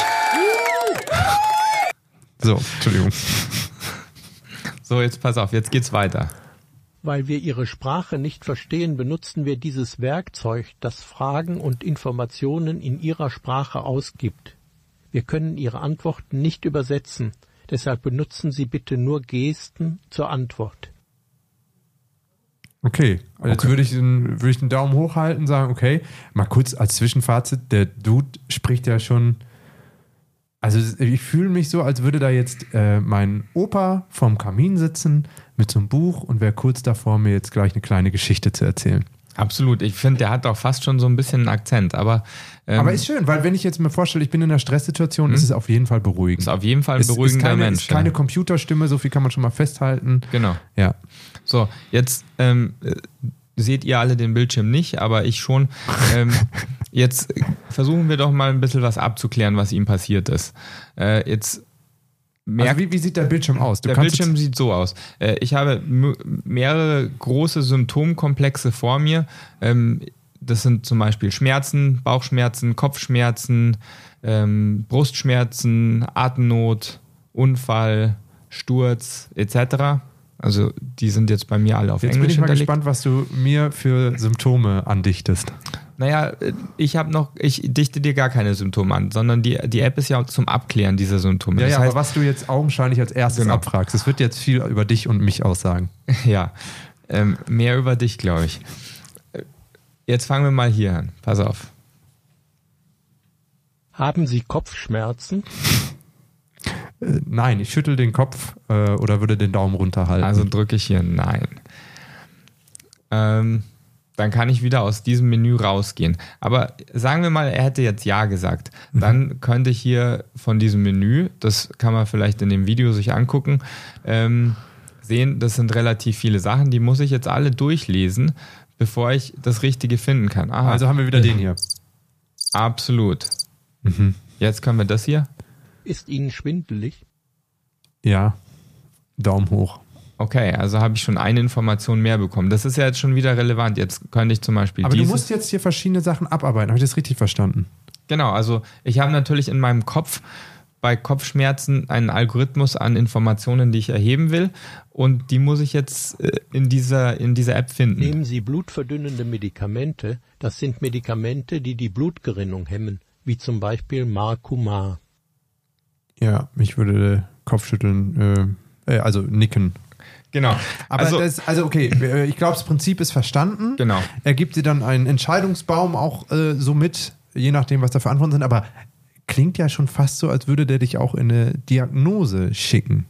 Speaker 3: So, Entschuldigung.
Speaker 2: So, jetzt pass auf, jetzt geht's weiter.
Speaker 1: Weil wir ihre Sprache nicht verstehen, benutzen wir dieses Werkzeug, das Fragen und Informationen in ihrer Sprache ausgibt. Wir können ihre Antworten nicht übersetzen, deshalb benutzen Sie bitte nur Gesten zur Antwort.
Speaker 3: Okay, also jetzt
Speaker 2: Okay.
Speaker 3: würde ich, den, würde ich den Daumen hochhalten, sagen, okay, mal kurz als Zwischenfazit, der Dude spricht ja schon, also ich fühle mich so, als würde da jetzt äh, mein Opa vorm Kamin sitzen mit so einem Buch und wäre kurz davor, mir jetzt gleich eine kleine Geschichte zu erzählen.
Speaker 2: Absolut. Ich finde, der hat auch fast schon so ein bisschen einen Akzent, aber, ähm,
Speaker 3: Aber ist schön, weil wenn ich jetzt mir vorstelle, ich bin in einer Stresssituation, ist es auf jeden Fall beruhigend.
Speaker 2: ist auf jeden Fall ein
Speaker 3: Es ist
Speaker 2: beruhigender
Speaker 3: keine,
Speaker 2: Mensch.
Speaker 3: ist keine
Speaker 2: ja.
Speaker 3: Computerstimme, so viel kann man schon mal festhalten.
Speaker 2: Genau.
Speaker 3: Ja.
Speaker 2: So, jetzt ähm, äh, seht ihr alle den Bildschirm nicht, aber ich schon. Ähm, jetzt versuchen wir doch mal ein bisschen was abzuklären, was ihm passiert ist. Äh, jetzt merkt
Speaker 3: Also wie, wie sieht der Bildschirm aus? Du
Speaker 2: Der Bildschirm sieht so aus. Äh, Ich habe mehrere große Symptomkomplexe vor mir. Ähm, Das sind zum Beispiel Schmerzen, Bauchschmerzen, Kopfschmerzen, ähm, Brustschmerzen, Atemnot, Unfall, Sturz etc. Also die sind jetzt bei mir alle auf
Speaker 3: Jetzt bin
Speaker 2: Englisch
Speaker 3: ich mal gespannt, was du mir für Symptome andichtest.
Speaker 2: Naja, ich habe noch, ich dichte dir gar keine Symptome an, sondern die, die App ist ja zum Abklären dieser Symptome.
Speaker 3: Ja,
Speaker 2: das
Speaker 3: ja,
Speaker 2: heißt,
Speaker 3: aber was du jetzt augenscheinlich als erstes
Speaker 2: Genau.
Speaker 3: abfragst, das wird jetzt viel über dich und mich aussagen.
Speaker 2: Ja, ähm, mehr über dich, glaube ich. Jetzt fangen wir mal hier an. Pass auf.
Speaker 1: Haben Sie Kopfschmerzen?
Speaker 3: Äh, nein, ich schüttel den Kopf äh, oder würde den Daumen runterhalten.
Speaker 2: Also drücke ich hier Nein. Ähm, dann kann ich wieder aus diesem Menü rausgehen. Aber sagen wir mal, er hätte jetzt Ja gesagt. Dann könnte ich hier von diesem Menü, das kann man vielleicht in dem Video sich angucken, ähm, sehen, das sind relativ viele Sachen, die muss ich jetzt alle durchlesen, bevor ich das Richtige finden kann. Aha,
Speaker 3: also haben wir wieder den hier.
Speaker 2: absolut. Jetzt können wir das hier.
Speaker 1: Ist Ihnen schwindelig?
Speaker 3: Ja, Daumen hoch.
Speaker 2: Okay, also habe ich schon eine Information mehr bekommen. Das ist ja jetzt schon wieder relevant. Jetzt könnte ich zum Beispiel
Speaker 3: Aber du musst jetzt hier verschiedene Sachen abarbeiten. Habe ich das richtig verstanden?
Speaker 2: Genau, also ich habe natürlich in meinem Kopf bei Kopfschmerzen einen Algorithmus an Informationen, die ich erheben will. Und die muss ich jetzt äh, in dieser, in dieser App finden.
Speaker 1: Nehmen Sie blutverdünnende Medikamente. Das sind Medikamente, die die Blutgerinnung hemmen, wie zum Beispiel Marcumar.
Speaker 3: Ja, ich würde Kopfschütteln, äh, äh, also nicken.
Speaker 2: Genau.
Speaker 3: Aber
Speaker 2: also,
Speaker 3: das, also okay, äh, ich glaube, das Prinzip ist verstanden.
Speaker 2: Genau.
Speaker 3: Er gibt dir dann einen Entscheidungsbaum auch äh, so mit, je nachdem, was da für Antworten sind. Aber klingt ja schon fast so, als würde der dich auch in eine Diagnose schicken.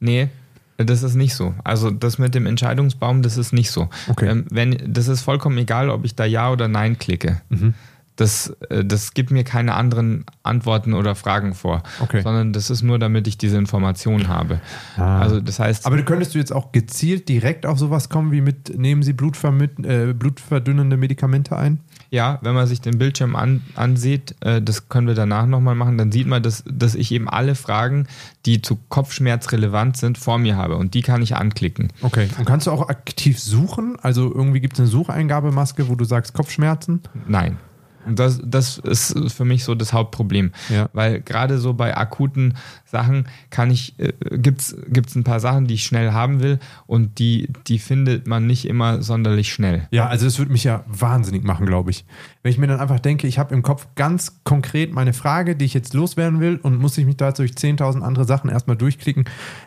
Speaker 2: Nee, das ist nicht so. Also das mit dem Entscheidungsbaum, das ist nicht so.
Speaker 3: Okay.
Speaker 2: Ähm, wenn, das ist vollkommen egal, ob ich da Ja oder Nein klicke.
Speaker 3: Mhm.
Speaker 2: Das, äh, das gibt mir keine anderen Antworten oder Fragen vor,
Speaker 3: Okay.
Speaker 2: sondern das ist nur, damit ich diese Information habe. Also das heißt,
Speaker 3: Aber könntest du jetzt auch gezielt direkt auf sowas kommen, wie mit, nehmen Sie äh, blutverdünnende Medikamente ein?
Speaker 2: ja, wenn man sich den Bildschirm an, ansieht, äh, das können wir danach nochmal machen, dann sieht man, dass, dass ich eben alle Fragen, die zu Kopfschmerz relevant sind, vor mir habe und die kann ich anklicken.
Speaker 3: Okay. Und kannst du auch aktiv suchen? Also irgendwie gibt es eine Sucheingabemaske, wo du sagst Kopfschmerzen?
Speaker 2: Nein. Und das, das ist für mich so das Hauptproblem.
Speaker 3: Ja.
Speaker 2: Weil gerade so bei akuten Sachen kann ich, äh, gibt's gibt's ein paar Sachen, die ich schnell haben will und die, die findet man nicht immer sonderlich schnell.
Speaker 3: Ja, also das würde mich ja wahnsinnig machen, glaube ich. Wenn ich mir dann einfach denke, ich habe im Kopf ganz konkret meine Frage, die ich jetzt loswerden will und muss ich mich da durch 10.000 andere Sachen erstmal durchklicken.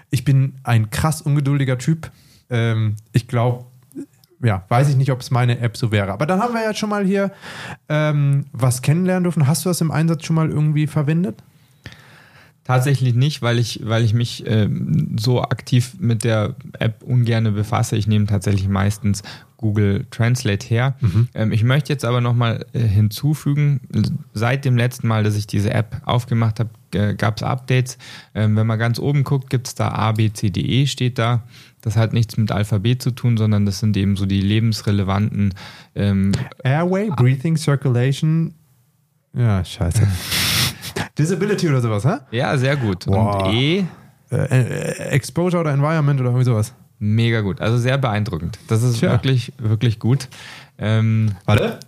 Speaker 3: Ich bin ein krass ungeduldiger Typ. Ähm, ich glaube, ja, weiß ich nicht, ob es meine App so wäre. Aber dann haben wir jetzt schon mal hier ähm, was kennenlernen dürfen. Hast du das im Einsatz schon mal irgendwie verwendet?
Speaker 2: Tatsächlich nicht, weil ich, weil ich mich ähm, so aktiv mit der App ungern befasse. Ich nehme tatsächlich meistens Google Translate her. Ähm, ich möchte jetzt aber nochmal äh, hinzufügen, seit dem letzten Mal, dass ich diese App aufgemacht habe, äh, gab es Updates. Ähm, wenn man ganz oben guckt, gibt es da A, B, C, D, E steht da. Das hat nichts mit Alphabet zu tun, sondern das sind eben so die lebensrelevanten ähm,
Speaker 3: Airway, Breathing, Circulation. Ja, scheiße. Disability oder sowas, hä?
Speaker 2: ja, sehr gut.
Speaker 3: Wow.
Speaker 2: Und E,
Speaker 3: Äh, äh, Exposure oder Environment oder irgendwie sowas.
Speaker 2: mega gut. Also sehr beeindruckend. Das ist
Speaker 3: Tja.
Speaker 2: wirklich, wirklich gut. Ähm,
Speaker 3: Warte.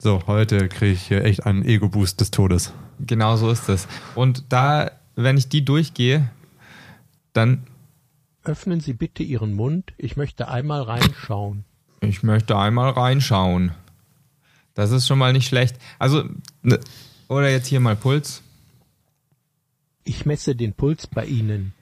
Speaker 3: So, heute kriege ich hier echt einen Ego-Boost des Todes.
Speaker 2: Genau so ist es. Und da, wenn ich die durchgehe, dann,
Speaker 1: Öffnen Sie bitte Ihren Mund, ich möchte einmal reinschauen.
Speaker 2: ich möchte einmal reinschauen. Das ist schon mal nicht schlecht. Also, ne, oder jetzt hier mal Puls.
Speaker 1: Ich messe den Puls bei Ihnen.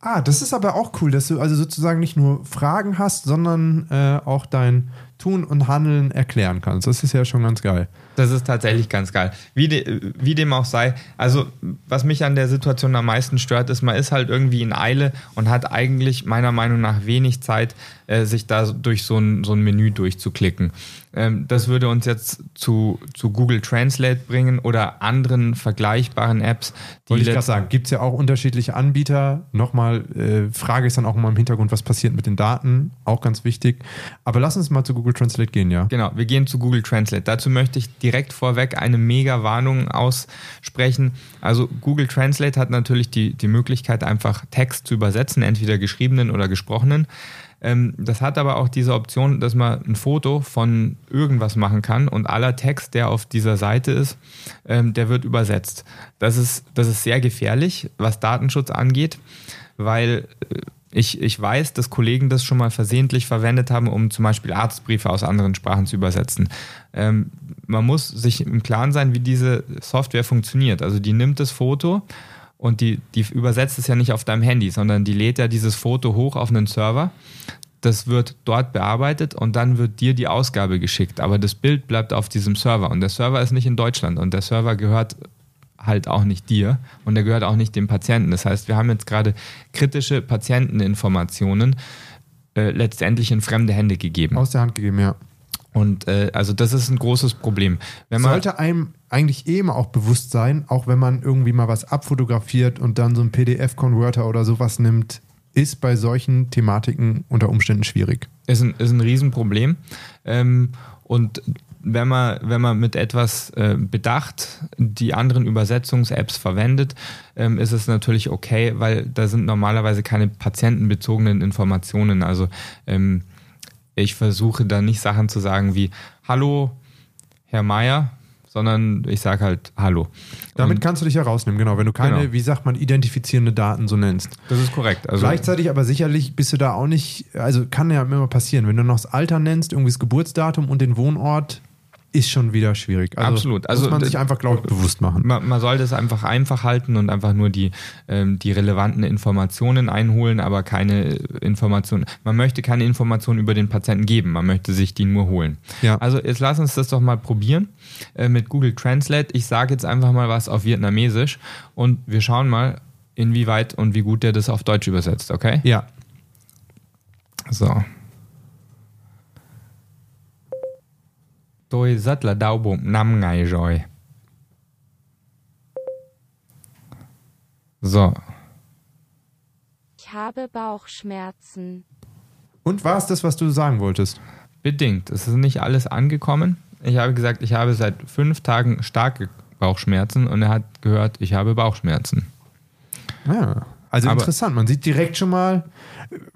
Speaker 3: Ah, das ist aber auch cool, dass du also sozusagen nicht nur Fragen hast, sondern äh, auch dein Tun und Handeln erklären kannst. Das ist ja schon ganz geil.
Speaker 2: Das ist tatsächlich ganz geil. Wie, de, wie dem auch sei. Also, was mich an der Situation am meisten stört, ist, man ist halt irgendwie in Eile und hat eigentlich meiner Meinung nach wenig Zeit, äh, sich da durch so ein, so ein Menü durchzuklicken. Ähm, das würde uns jetzt zu, zu Google Translate bringen oder anderen vergleichbaren Apps, die
Speaker 3: Wollte ich gerade sagen, gibt es ja auch unterschiedliche Anbieter. Nochmal, äh, Frage ist dann auch immer im Hintergrund, was passiert mit den Daten, auch ganz wichtig. Aber lass uns mal zu Google Translate gehen, ja.
Speaker 2: Genau, wir gehen zu Google Translate. Dazu möchte ich direkt vorweg eine mega Warnung aussprechen. Also Google Translate hat natürlich die, die Möglichkeit, einfach Text zu übersetzen, entweder geschriebenen oder gesprochenen. Ähm, das hat aber auch diese Option, dass man ein Foto von irgendwas machen kann und aller Text, der auf dieser Seite ist, ähm, der wird übersetzt. Das ist, das ist sehr gefährlich, was Datenschutz angeht, weil äh, ich, ich weiß, dass Kollegen das schon mal versehentlich verwendet haben, um zum Beispiel Arztbriefe aus anderen Sprachen zu übersetzen. Ähm, man muss sich im Klaren sein, wie diese Software funktioniert. Also die nimmt das Foto und die, die übersetzt es ja nicht auf deinem Handy, sondern die lädt ja dieses Foto hoch auf einen Server. Das wird dort bearbeitet und dann wird dir die Ausgabe geschickt. Aber das Bild bleibt auf diesem Server und der Server ist nicht in Deutschland und der Server gehört halt auch nicht dir und der gehört auch nicht dem Patienten. Das heißt, wir haben jetzt gerade kritische Patienteninformationen äh, letztendlich in fremde Hände gegeben.
Speaker 3: Aus der Hand gegeben, ja.
Speaker 2: Und äh, also das ist ein großes Problem. Wenn man,
Speaker 3: Sollte einem eigentlich eh immer auch bewusst sein, auch wenn man irgendwie mal was abfotografiert und dann so einen PDF-Converter oder sowas nimmt, ist bei solchen Thematiken unter Umständen schwierig.
Speaker 2: ist ein, ist ein Riesenproblem. Ähm, und wenn man, wenn man mit etwas äh, Bedacht die anderen Übersetzungs-Apps verwendet, ähm, ist es natürlich okay, weil da sind normalerweise keine patientenbezogenen Informationen. Also ähm, ich versuche da nicht Sachen zu sagen wie Hallo, Herr Meier, sondern ich sage halt Hallo.
Speaker 3: Damit
Speaker 2: Und
Speaker 3: kannst du dich herausnehmen, genau, wenn du keine,
Speaker 2: Genau.
Speaker 3: wie sagt man, identifizierende Daten so nennst.
Speaker 2: das ist korrekt. Also,
Speaker 3: Gleichzeitig aber sicherlich bist du da auch nicht, also kann ja immer passieren, wenn du noch das Alter nennst, irgendwie das Geburtsdatum und den Wohnort, ist schon wieder schwierig. Also
Speaker 2: Absolut. Also
Speaker 3: muss man sich einfach, glaube ich, bewusst machen.
Speaker 2: Man, man sollte es einfach einfach halten und einfach nur die, ähm, die relevanten Informationen einholen, aber keine Informationen. Man möchte keine Informationen über den Patienten geben, man möchte sich die nur holen.
Speaker 3: Ja.
Speaker 2: Also jetzt lass uns das doch mal probieren äh, mit Google Translate. Ich sage jetzt einfach mal was auf Vietnamesisch und wir schauen mal, inwieweit und wie gut der das auf Deutsch übersetzt, okay?
Speaker 3: Ja.
Speaker 2: So. Tôi rất là đau bụng 5 ngày rồi. So,
Speaker 4: Ich habe Bauchschmerzen.
Speaker 3: Und war es das, was du sagen wolltest?
Speaker 2: bedingt. Es ist nicht alles angekommen. Ich habe gesagt, ich habe seit fünf Tagen starke Bauchschmerzen und er hat gehört, ich habe Bauchschmerzen.
Speaker 3: Ja. Also
Speaker 2: Aber-
Speaker 3: interessant, man sieht direkt schon mal,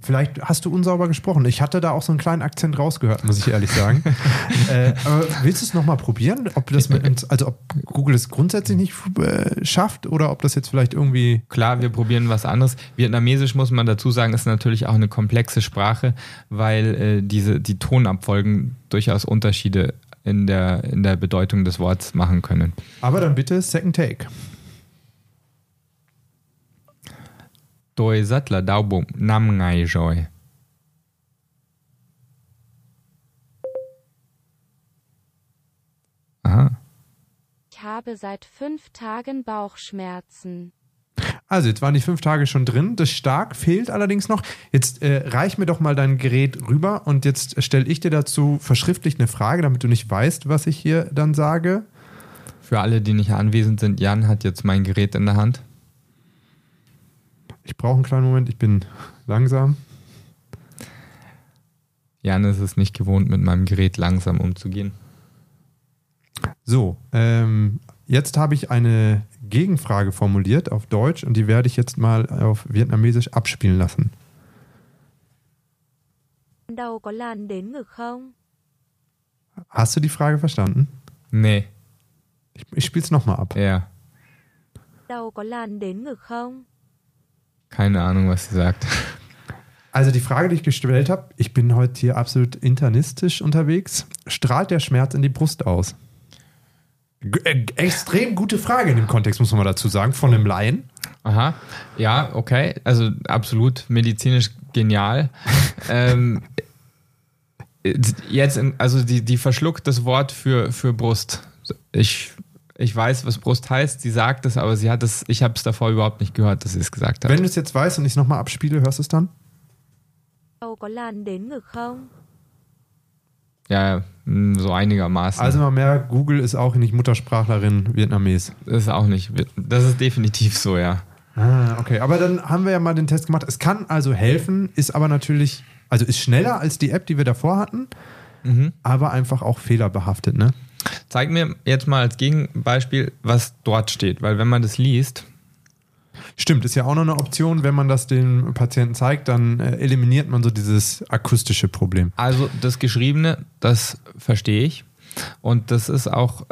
Speaker 3: vielleicht hast du unsauber gesprochen. Ich hatte da auch so einen kleinen Akzent rausgehört, muss ich ehrlich sagen. äh, aber willst du es nochmal probieren? Ob das mit uns, also ob Google es grundsätzlich nicht äh, schafft oder ob das jetzt vielleicht irgendwie.
Speaker 2: Klar, wir probieren was anderes. Vietnamesisch muss man dazu sagen, ist natürlich auch eine komplexe Sprache, weil äh, diese, die Tonabfolgen durchaus Unterschiede in der, in der Bedeutung des Wortes machen können.
Speaker 3: Aber dann bitte Second Take.
Speaker 2: Tôi rất là đau bụng 5 ngày rồi. Aha.
Speaker 4: Ich Ich habe seit fünf Tagen Bauchschmerzen.
Speaker 3: Also, jetzt waren die fünf Tage schon drin. Das stark fehlt allerdings noch. Jetzt äh, reich mir doch mal dein Gerät rüber und jetzt stelle ich dir dazu verschriftlich eine Frage, damit du nicht weißt, was ich hier dann sage.
Speaker 2: Für alle, die nicht anwesend sind, Jan hat jetzt mein Gerät in der Hand.
Speaker 3: Ich brauche einen kleinen Moment, ich bin langsam.
Speaker 2: Jan ist es nicht gewohnt, mit meinem Gerät langsam umzugehen.
Speaker 3: So, ähm, jetzt habe ich eine Gegenfrage formuliert auf Deutsch und die werde ich jetzt mal auf Vietnamesisch abspielen lassen. Hast du die Frage verstanden?
Speaker 2: Nee,
Speaker 3: Ich, ich spiele es nochmal ab.
Speaker 2: ja.
Speaker 5: Đầu có lan đến ngực không?
Speaker 2: Keine Ahnung, was sie sagt.
Speaker 3: Also die Frage, die ich gestellt habe, ich bin heute hier absolut internistisch unterwegs. Strahlt der Schmerz in die Brust aus? G äh, extrem gute Frage in dem Kontext, muss man mal dazu sagen, von einem Laien.
Speaker 2: Aha, ja, okay. Also absolut medizinisch genial. ähm, jetzt, in, also die, die verschluckt das Wort für, für Brust. Ich, ich weiß, was Brust heißt. Sie sagt es, aber sie hat es, ich habe es davor überhaupt nicht gehört, dass sie es gesagt hat.
Speaker 3: Wenn du es jetzt weißt und ich es nochmal abspiele, hörst du es dann?
Speaker 2: Ja, mm, so einigermaßen.
Speaker 3: Also man merkt, Google ist auch nicht Muttersprachlerin Vietnames.
Speaker 2: das ist auch nicht, das ist definitiv so, ja.
Speaker 3: Ah, okay. Aber dann haben wir ja mal den Test gemacht. Es kann also helfen, ist aber natürlich, also ist schneller als die App, die wir davor hatten, aber einfach auch fehlerbehaftet, ne?
Speaker 2: Zeig mir jetzt mal als Gegenbeispiel, was dort steht, weil wenn man das liest,
Speaker 3: Stimmt, ist ja auch noch eine Option, wenn man das dem Patienten zeigt, dann äh, eliminiert man so dieses akustische Problem.
Speaker 2: Also das Geschriebene, das verstehe ich. Und das ist auch,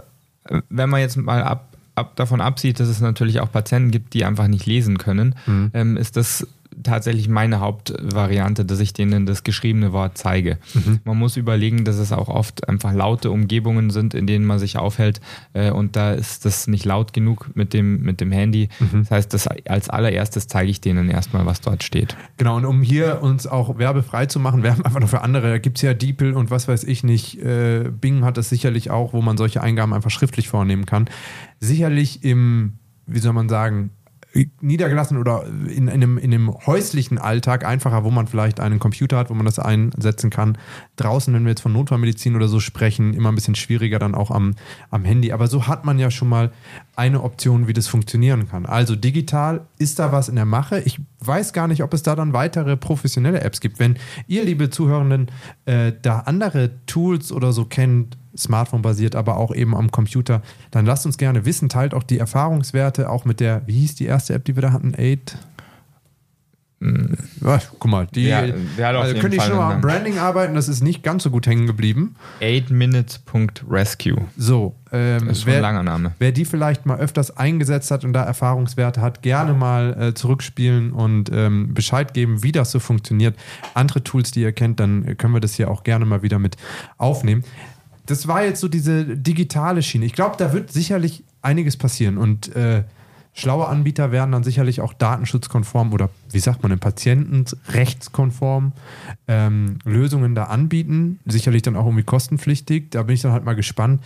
Speaker 2: wenn man jetzt mal ab, ab davon absieht, dass es natürlich auch Patienten gibt, die einfach nicht lesen können, ähm, ist das tatsächlich meine Hauptvariante, dass ich denen das geschriebene Wort zeige. Man muss überlegen, dass es auch oft einfach laute Umgebungen sind, in denen man sich aufhält äh, und da ist das nicht laut genug mit dem, mit dem Handy. Das heißt, das, als allererstes zeige ich denen erstmal, was dort steht.
Speaker 3: Genau, und um hier uns auch werbefrei zu machen, wir haben einfach noch für andere, da gibt es ja DeepL und was weiß ich nicht, äh, Bing hat das sicherlich auch, wo man solche Eingaben einfach schriftlich vornehmen kann. Sicherlich im, wie soll man sagen, niedergelassen oder in, in, einem, in einem häuslichen Alltag einfacher, wo man vielleicht einen Computer hat, wo man das einsetzen kann. Draußen, wenn wir jetzt von Notfallmedizin oder so sprechen, immer ein bisschen schwieriger dann auch am, am Handy. Aber so hat man ja schon mal eine Option, wie das funktionieren kann. Also digital ist da was in der Mache. Ich weiß gar nicht, ob es da dann weitere professionelle Apps gibt. Wenn ihr, liebe Zuhörenden, äh, da andere Tools oder so kennt, Smartphone-basiert, aber auch eben am Computer, dann lasst uns gerne wissen. Teilt auch die Erfahrungswerte, auch mit der, wie hieß die erste App, die wir da hatten? Aid? Ja, guck mal, die,
Speaker 2: Ja,
Speaker 3: also können die schon mal am Branding arbeiten, das ist nicht ganz so gut hängen geblieben.
Speaker 2: 8minutes.rescue.
Speaker 3: So, ähm,
Speaker 2: Das ist schon ein langer Name.
Speaker 3: Wer die vielleicht mal öfters eingesetzt hat und da Erfahrungswerte hat, gerne mal äh, zurückspielen und ähm, Bescheid geben, wie das so funktioniert. Andere Tools, die ihr kennt, dann können wir das hier auch gerne mal wieder mit aufnehmen. Das war jetzt so diese digitale Schiene. Ich glaube, da wird sicherlich einiges passieren und äh, schlaue Anbieter werden dann sicherlich auch datenschutzkonform oder wie sagt man, patientenrechtskonform ähm, Lösungen da anbieten. Sicherlich dann auch irgendwie kostenpflichtig. Da bin ich dann halt mal gespannt.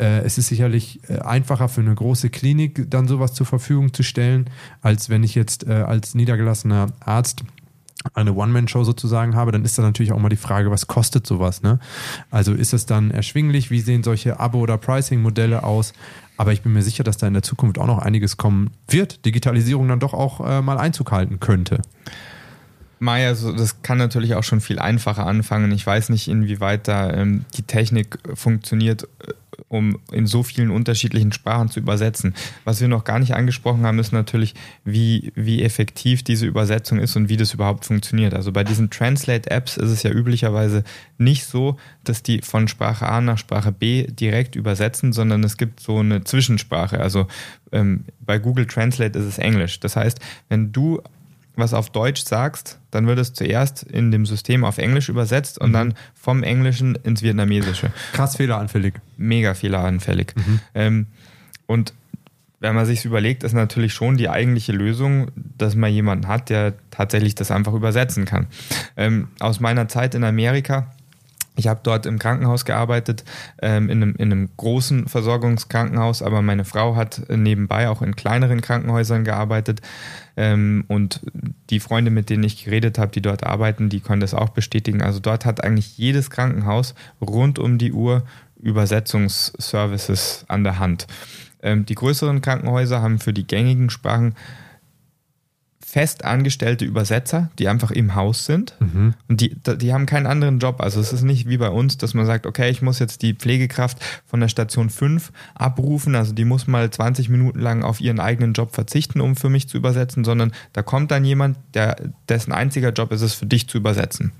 Speaker 3: Äh, es ist sicherlich äh, einfacher für eine große Klinik dann sowas zur Verfügung zu stellen, als wenn ich jetzt äh, als niedergelassener Arzt eine One-Man-Show sozusagen habe, dann ist da natürlich auch mal die Frage, was kostet sowas, ne? Also ist es dann erschwinglich? Wie sehen solche Abo- oder Pricing-Modelle aus? Aber ich bin mir sicher, dass da in der Zukunft auch noch einiges kommen wird. Digitalisierung dann doch auch äh, mal Einzug halten könnte.
Speaker 2: Maya, so, das kann natürlich auch schon viel einfacher anfangen. Ich weiß nicht, inwieweit da ähm, die Technik funktioniert, äh, um in so vielen unterschiedlichen Sprachen zu übersetzen. Was wir noch gar nicht angesprochen haben, ist natürlich, wie, wie effektiv diese Übersetzung ist und wie das überhaupt funktioniert. Also bei diesen Translate-Apps ist es ja üblicherweise nicht so, dass die von Sprache A nach Sprache B direkt übersetzen, sondern es gibt so eine Zwischensprache. Also ähm, bei Google Translate ist es Englisch. Das heißt, wenn du was auf Deutsch sagst, dann wird es zuerst in dem System auf Englisch übersetzt und dann vom Englischen ins Vietnamesische.
Speaker 3: Krass fehleranfällig.
Speaker 2: Mega fehleranfällig. Ähm, und wenn man sich überlegt, ist natürlich schon die eigentliche Lösung, dass man jemanden hat, der tatsächlich das einfach übersetzen kann. Ähm, aus meiner Zeit in Amerika Ich habe dort im Krankenhaus gearbeitet, ähm, in, einem, in einem großen Versorgungskrankenhaus, aber meine Frau hat nebenbei auch in kleineren Krankenhäusern gearbeitet. Ähm, und die Freunde, mit denen ich geredet habe, die dort arbeiten, die können das auch bestätigen. Also dort hat eigentlich jedes Krankenhaus rund um die Uhr Übersetzungsservices an der Hand. Ähm, die größeren Krankenhäuser haben für die gängigen Sprachen fest angestellte Übersetzer, die einfach im Haus sind.
Speaker 3: Mhm.
Speaker 2: Und die, die haben keinen anderen Job. Also es ist nicht wie bei uns, dass man sagt, okay, ich muss jetzt die Pflegekraft von der Station 5 abrufen. Also die muss mal 20 Minuten lang auf ihren eigenen Job verzichten, um für mich zu übersetzen, sondern da kommt dann jemand, der, dessen einziger Job ist es, für dich zu übersetzen.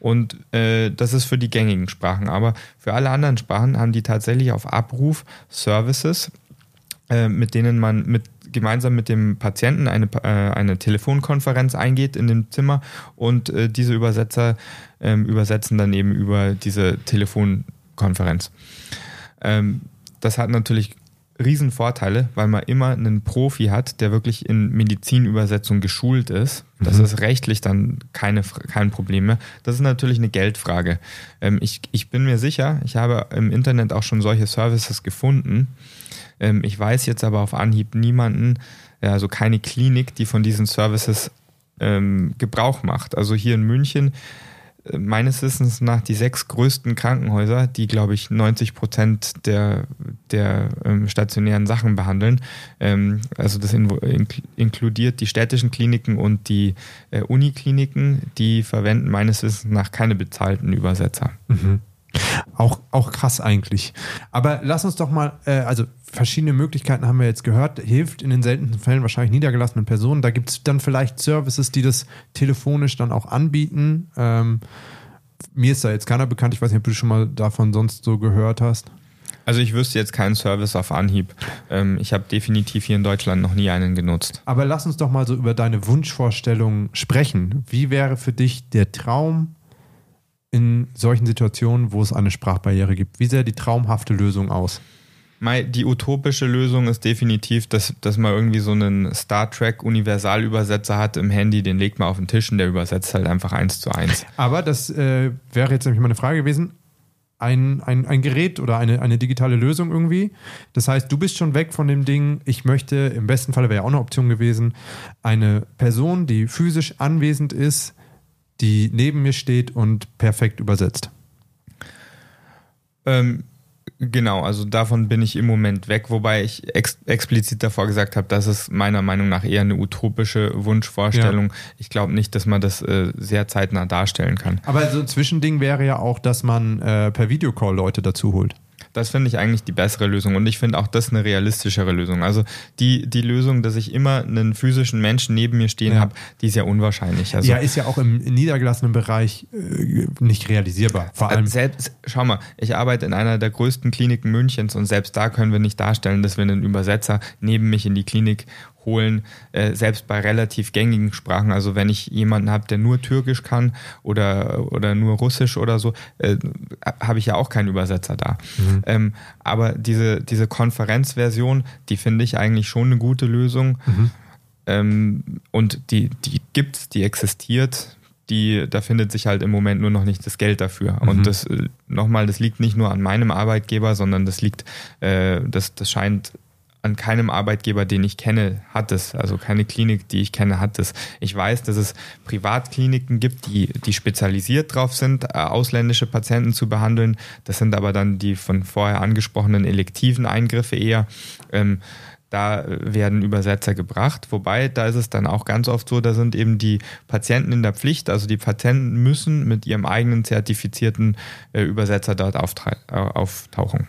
Speaker 2: Und äh, das ist für die gängigen Sprachen. Aber für alle anderen Sprachen haben die tatsächlich auf Abruf Services, äh, mit denen man mit gemeinsam mit dem Patienten eine, äh, eine Telefonkonferenz eingeht in dem Zimmer und äh, diese Übersetzer ähm, übersetzen dann eben über diese Telefonkonferenz. Ähm, das hat natürlich Riesenvorteile, weil man immer einen Profi hat, der wirklich in Medizinübersetzung geschult ist. Das
Speaker 3: Mhm.
Speaker 2: ist rechtlich dann keine, kein Problem mehr. Das ist natürlich eine Geldfrage. Ähm, ich, ich bin mir sicher, ich habe im Internet auch schon solche Services gefunden. Ähm, ich weiß jetzt aber auf Anhieb niemanden, also keine Klinik, die von diesen Services ähm, Gebrauch macht. Also hier in München äh, meines Wissens nach die sechs größten Krankenhäuser, die, glaube ich, 90 Prozent der, der ähm, stationären Sachen behandeln. Ähm, also das in, inkl- inkludiert die städtischen Kliniken und die äh, Unikliniken, die verwenden meines Wissens nach keine bezahlten Übersetzer.
Speaker 3: Auch, auch krass eigentlich. Aber lass uns doch mal, äh, also verschiedene Möglichkeiten haben wir jetzt gehört, hilft in den seltensten Fällen wahrscheinlich niedergelassenen Personen. Da gibt es dann vielleicht Services, die das telefonisch dann auch anbieten. Ähm, mir ist da jetzt keiner bekannt, ich weiß nicht, ob du schon mal davon sonst so gehört hast.
Speaker 2: Also ich wüsste jetzt keinen Service auf Anhieb. Ähm, ich habe definitiv hier in Deutschland noch nie einen genutzt.
Speaker 3: Aber lass uns doch mal so über deine Wunschvorstellung sprechen. Wie wäre für dich der Traum in solchen Situationen, wo es eine Sprachbarriere gibt? Wie sähe die traumhafte Lösung aus?
Speaker 2: Die utopische Lösung ist definitiv, dass, dass man irgendwie so einen Star Trek Universalübersetzer hat im Handy, den legt man auf den Tisch und der übersetzt halt einfach eins zu eins.
Speaker 3: Aber das äh, wäre jetzt nämlich meine Frage gewesen. Ein, ein, ein Gerät oder eine, eine digitale Lösung irgendwie. Das heißt, du bist schon weg von dem Ding, ich möchte, im besten Falle wäre ja auch eine Option gewesen, eine Person, die physisch anwesend ist, die neben mir steht und perfekt übersetzt.
Speaker 2: Ähm, genau, also davon bin ich im Moment weg, wobei ich ex explizit davor gesagt habe, das ist meiner Meinung nach eher eine utopische Wunschvorstellung. Ich glaube nicht, dass man das äh, sehr zeitnah darstellen kann.
Speaker 3: Aber so ein Zwischending wäre ja auch, dass man äh, per Videocall Leute dazu holt.
Speaker 2: Das finde ich eigentlich die bessere Lösung und ich finde auch das eine realistischere Lösung. Also die, die Lösung, dass ich immer einen physischen Menschen neben mir stehen
Speaker 3: Ja.
Speaker 2: habe, die ist ja unwahrscheinlich. Also
Speaker 3: ja, ist ja auch im niedergelassenen Bereich äh, nicht realisierbar. Vor allem.
Speaker 2: Äh, selbst, schau mal, ich arbeite in einer der größten Kliniken Münchens und selbst da können wir nicht darstellen, dass wir einen Übersetzer neben mich in die Klinik holen, äh, selbst bei relativ gängigen Sprachen. Also wenn ich jemanden habe, der nur Türkisch kann oder, oder nur Russisch oder so, äh, habe ich ja auch keinen Übersetzer da. Ähm, aber diese, diese Konferenzversion, die finde ich eigentlich schon eine gute Lösung. Ähm, und die, die gibt's, die existiert. Die, da findet sich halt im Moment nur noch nicht das Geld dafür. Und das äh, nochmal, das liegt nicht nur an meinem Arbeitgeber, sondern das liegt, äh, das, das scheint an keinem Arbeitgeber, den ich kenne, hat es. Also keine Klinik, die ich kenne, hat es. Ich weiß, dass es Privatkliniken gibt, die, die spezialisiert drauf sind, äh, ausländische Patienten zu behandeln. Das sind aber dann die von vorher angesprochenen elektiven Eingriffe eher. Ähm, da werden Übersetzer gebracht, wobei da ist es dann auch ganz oft so, da sind eben die Patienten in der Pflicht, also die Patienten müssen mit ihrem eigenen zertifizierten äh, Übersetzer dort äh, auftauchen.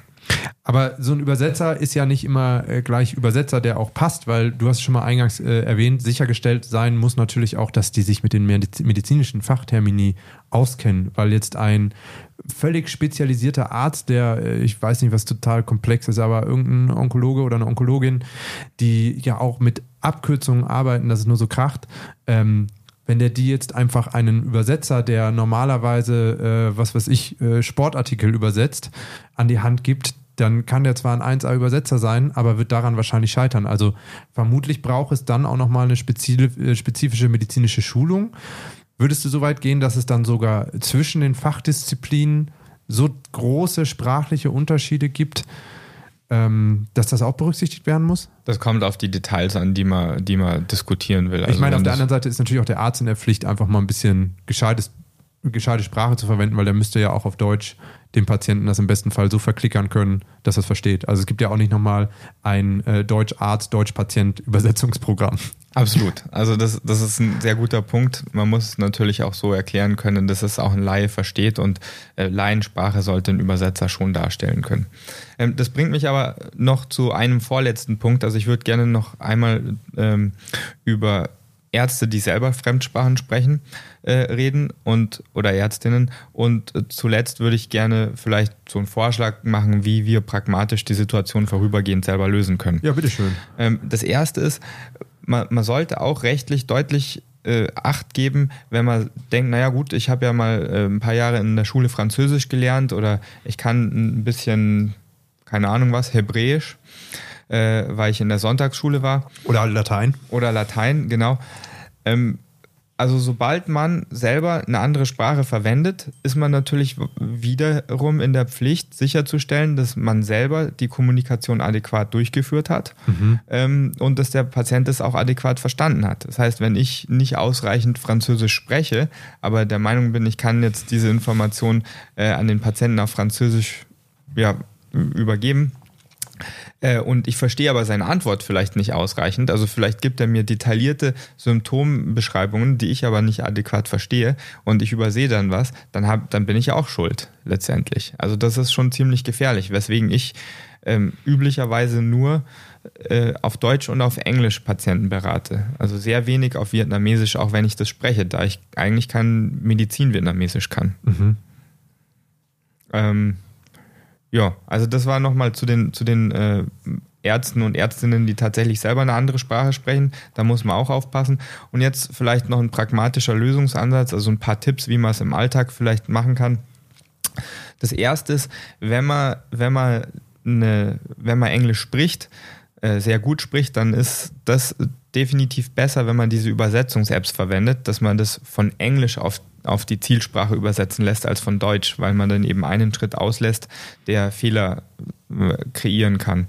Speaker 3: Aber so ein Übersetzer ist ja nicht immer äh, gleich Übersetzer, der auch passt, weil du hast schon mal eingangs äh, erwähnt, sichergestellt sein muss natürlich auch, dass die sich mit den mediz- medizinischen Fachtermini auskennen, weil jetzt ein völlig spezialisierter Arzt, der, äh, ich weiß nicht, was total komplex ist, aber irgendein Onkologe oder eine Onkologin, die ja auch mit Abkürzungen arbeiten, dass es nur so kracht, ähm, wenn der die jetzt einfach einen Übersetzer, der normalerweise, äh, was weiß ich, äh, Sportartikel übersetzt, an die Hand gibt, dann kann der zwar ein 1A-Übersetzer sein, aber wird daran wahrscheinlich scheitern. Also vermutlich braucht es dann auch nochmal eine äh, spezifische medizinische Schulung. Würdest du so weit gehen, dass es dann sogar zwischen den Fachdisziplinen so große sprachliche Unterschiede gibt, ähm, dass das auch berücksichtigt werden muss?
Speaker 2: Das kommt auf die Details an, die man, die man diskutieren will.
Speaker 3: ich
Speaker 2: Also
Speaker 3: meine, auf der anderen Seite ist natürlich auch der Arzt in der Pflicht, einfach mal ein bisschen gescheites, gescheite Sprache zu verwenden, weil der müsste ja auch auf Deutsch dem Patienten das im besten Fall so verklickern können, dass er es versteht. Also es gibt ja auch nicht nochmal ein äh, Deutsch-Arzt, Deutsch-Patient-Übersetzungsprogramm.
Speaker 2: Absolut. Also das, das ist ein sehr guter Punkt. Man muss natürlich auch so erklären können, dass es auch ein Laie versteht und äh, Laiensprache sollte ein Übersetzer schon darstellen können. Ähm, das bringt mich aber noch zu einem vorletzten Punkt. Also ich würde gerne noch einmal ähm, über Ärzte, die selber Fremdsprachen sprechen, äh, reden und oder Ärztinnen. Und äh, zuletzt würde ich gerne vielleicht so einen Vorschlag machen, wie wir pragmatisch die Situation vorübergehend selber lösen können.
Speaker 3: Ja, bitteschön.
Speaker 2: Ähm, das erste ist, man, man sollte auch rechtlich deutlich äh, Acht geben, wenn man denkt, naja gut, ich habe ja mal äh, ein paar Jahre in der Schule Französisch gelernt oder ich kann ein bisschen, keine Ahnung was, Hebräisch, äh, weil ich in der Sonntagsschule war
Speaker 3: Oder Latein.
Speaker 2: oder Latein, genau. Ähm, also sobald man selber eine andere Sprache verwendet, ist man natürlich wiederum in der Pflicht sicherzustellen, dass man selber die Kommunikation adäquat durchgeführt hat ähm, und dass der Patient es auch adäquat verstanden hat. Das heißt, wenn ich nicht ausreichend Französisch spreche, aber der Meinung bin, ich kann jetzt diese Information äh, an den Patienten auf Französisch ja, übergeben, und ich verstehe aber seine Antwort vielleicht nicht ausreichend. Also vielleicht gibt er mir detaillierte Symptombeschreibungen, die ich aber nicht adäquat verstehe und ich übersehe dann was, dann, hab, dann bin ich auch schuld letztendlich. Also das ist schon ziemlich gefährlich, weswegen ich ähm, üblicherweise nur äh, auf Deutsch und auf Englisch Patienten berate. Also sehr wenig auf Vietnamesisch, auch wenn ich das spreche, da ich eigentlich kein Medizin-Vietnamesisch kann. Ähm, ja, also das war nochmal zu den, zu den äh, Ärzten und Ärztinnen, die tatsächlich selber eine andere Sprache sprechen. Da muss man auch aufpassen. Und jetzt vielleicht noch ein pragmatischer Lösungsansatz, also ein paar Tipps, wie man es im Alltag vielleicht machen kann. Das erste ist, wenn man, wenn man, eine, wenn man Englisch spricht, äh, sehr gut spricht, dann ist das definitiv besser, wenn man diese Übersetzungs-Apps verwendet, dass man das von Englisch auf, auf die Zielsprache übersetzen lässt als von Deutsch, weil man dann eben einen Schritt auslässt, der Fehler äh, kreieren kann.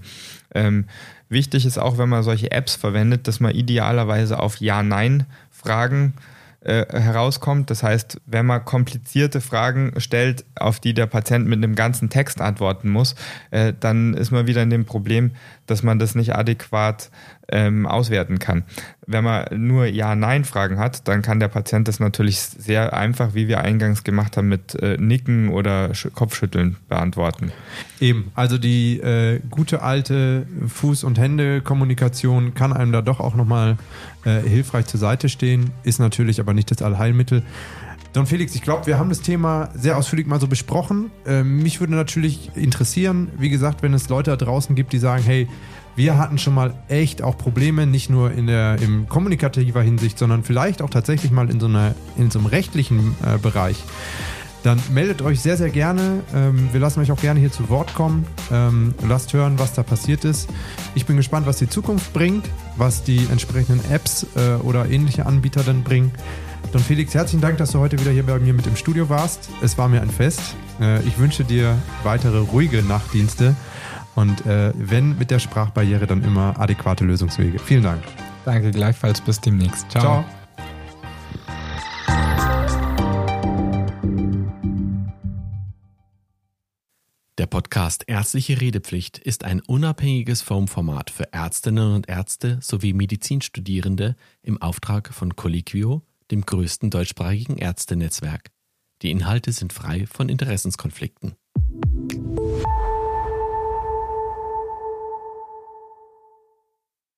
Speaker 2: Ähm, wichtig ist auch, wenn man solche Apps verwendet, dass man idealerweise auf Ja-Nein-Fragen äh, herauskommt. Das heißt, wenn man komplizierte Fragen stellt, auf die der Patient mit einem ganzen Text antworten muss, äh, dann ist man wieder in dem Problem, dass man das nicht adäquat ähm, auswerten kann. Wenn man nur Ja-Nein-Fragen hat, dann kann der Patient das natürlich sehr einfach, wie wir eingangs gemacht haben, mit äh, Nicken oder Sch Kopfschütteln beantworten.
Speaker 3: Eben, also die äh, gute alte Fuß- und Hände-Kommunikation kann einem da doch auch nochmal äh, hilfreich zur Seite stehen, ist natürlich aber nicht das Allheilmittel. Don Felix, ich glaube, wir haben das Thema sehr ausführlich mal so besprochen. Ähm, mich würde natürlich interessieren, wie gesagt, wenn es Leute da draußen gibt, die sagen, hey, wir hatten schon mal echt auch Probleme, nicht nur in der in kommunikativer Hinsicht, sondern vielleicht auch tatsächlich mal in so einer in so einem rechtlichen äh, Bereich dann meldet euch sehr, sehr gerne. Ähm, wir lassen euch auch gerne hier zu Wort kommen. Ähm, lasst hören, was da passiert ist. Ich bin gespannt, was die Zukunft bringt, was die entsprechenden Apps äh, oder ähnliche Anbieter dann bringen. Don Felix, herzlichen Dank, dass du heute wieder hier bei mir mit im Studio warst. Es war mir ein Fest. Äh, ich wünsche dir weitere ruhige Nachtdienste und äh, wenn mit der Sprachbarriere dann immer adäquate Lösungswege. Vielen Dank.
Speaker 2: Danke gleichfalls, bis demnächst.
Speaker 3: Ciao.
Speaker 6: Der Podcast Ärztliche Redepflicht ist ein unabhängiges Formformat für Ärztinnen und Ärzte sowie Medizinstudierende im Auftrag von Colliquio, dem größten deutschsprachigen Ärztenetzwerk. Die Inhalte sind frei von Interessenskonflikten.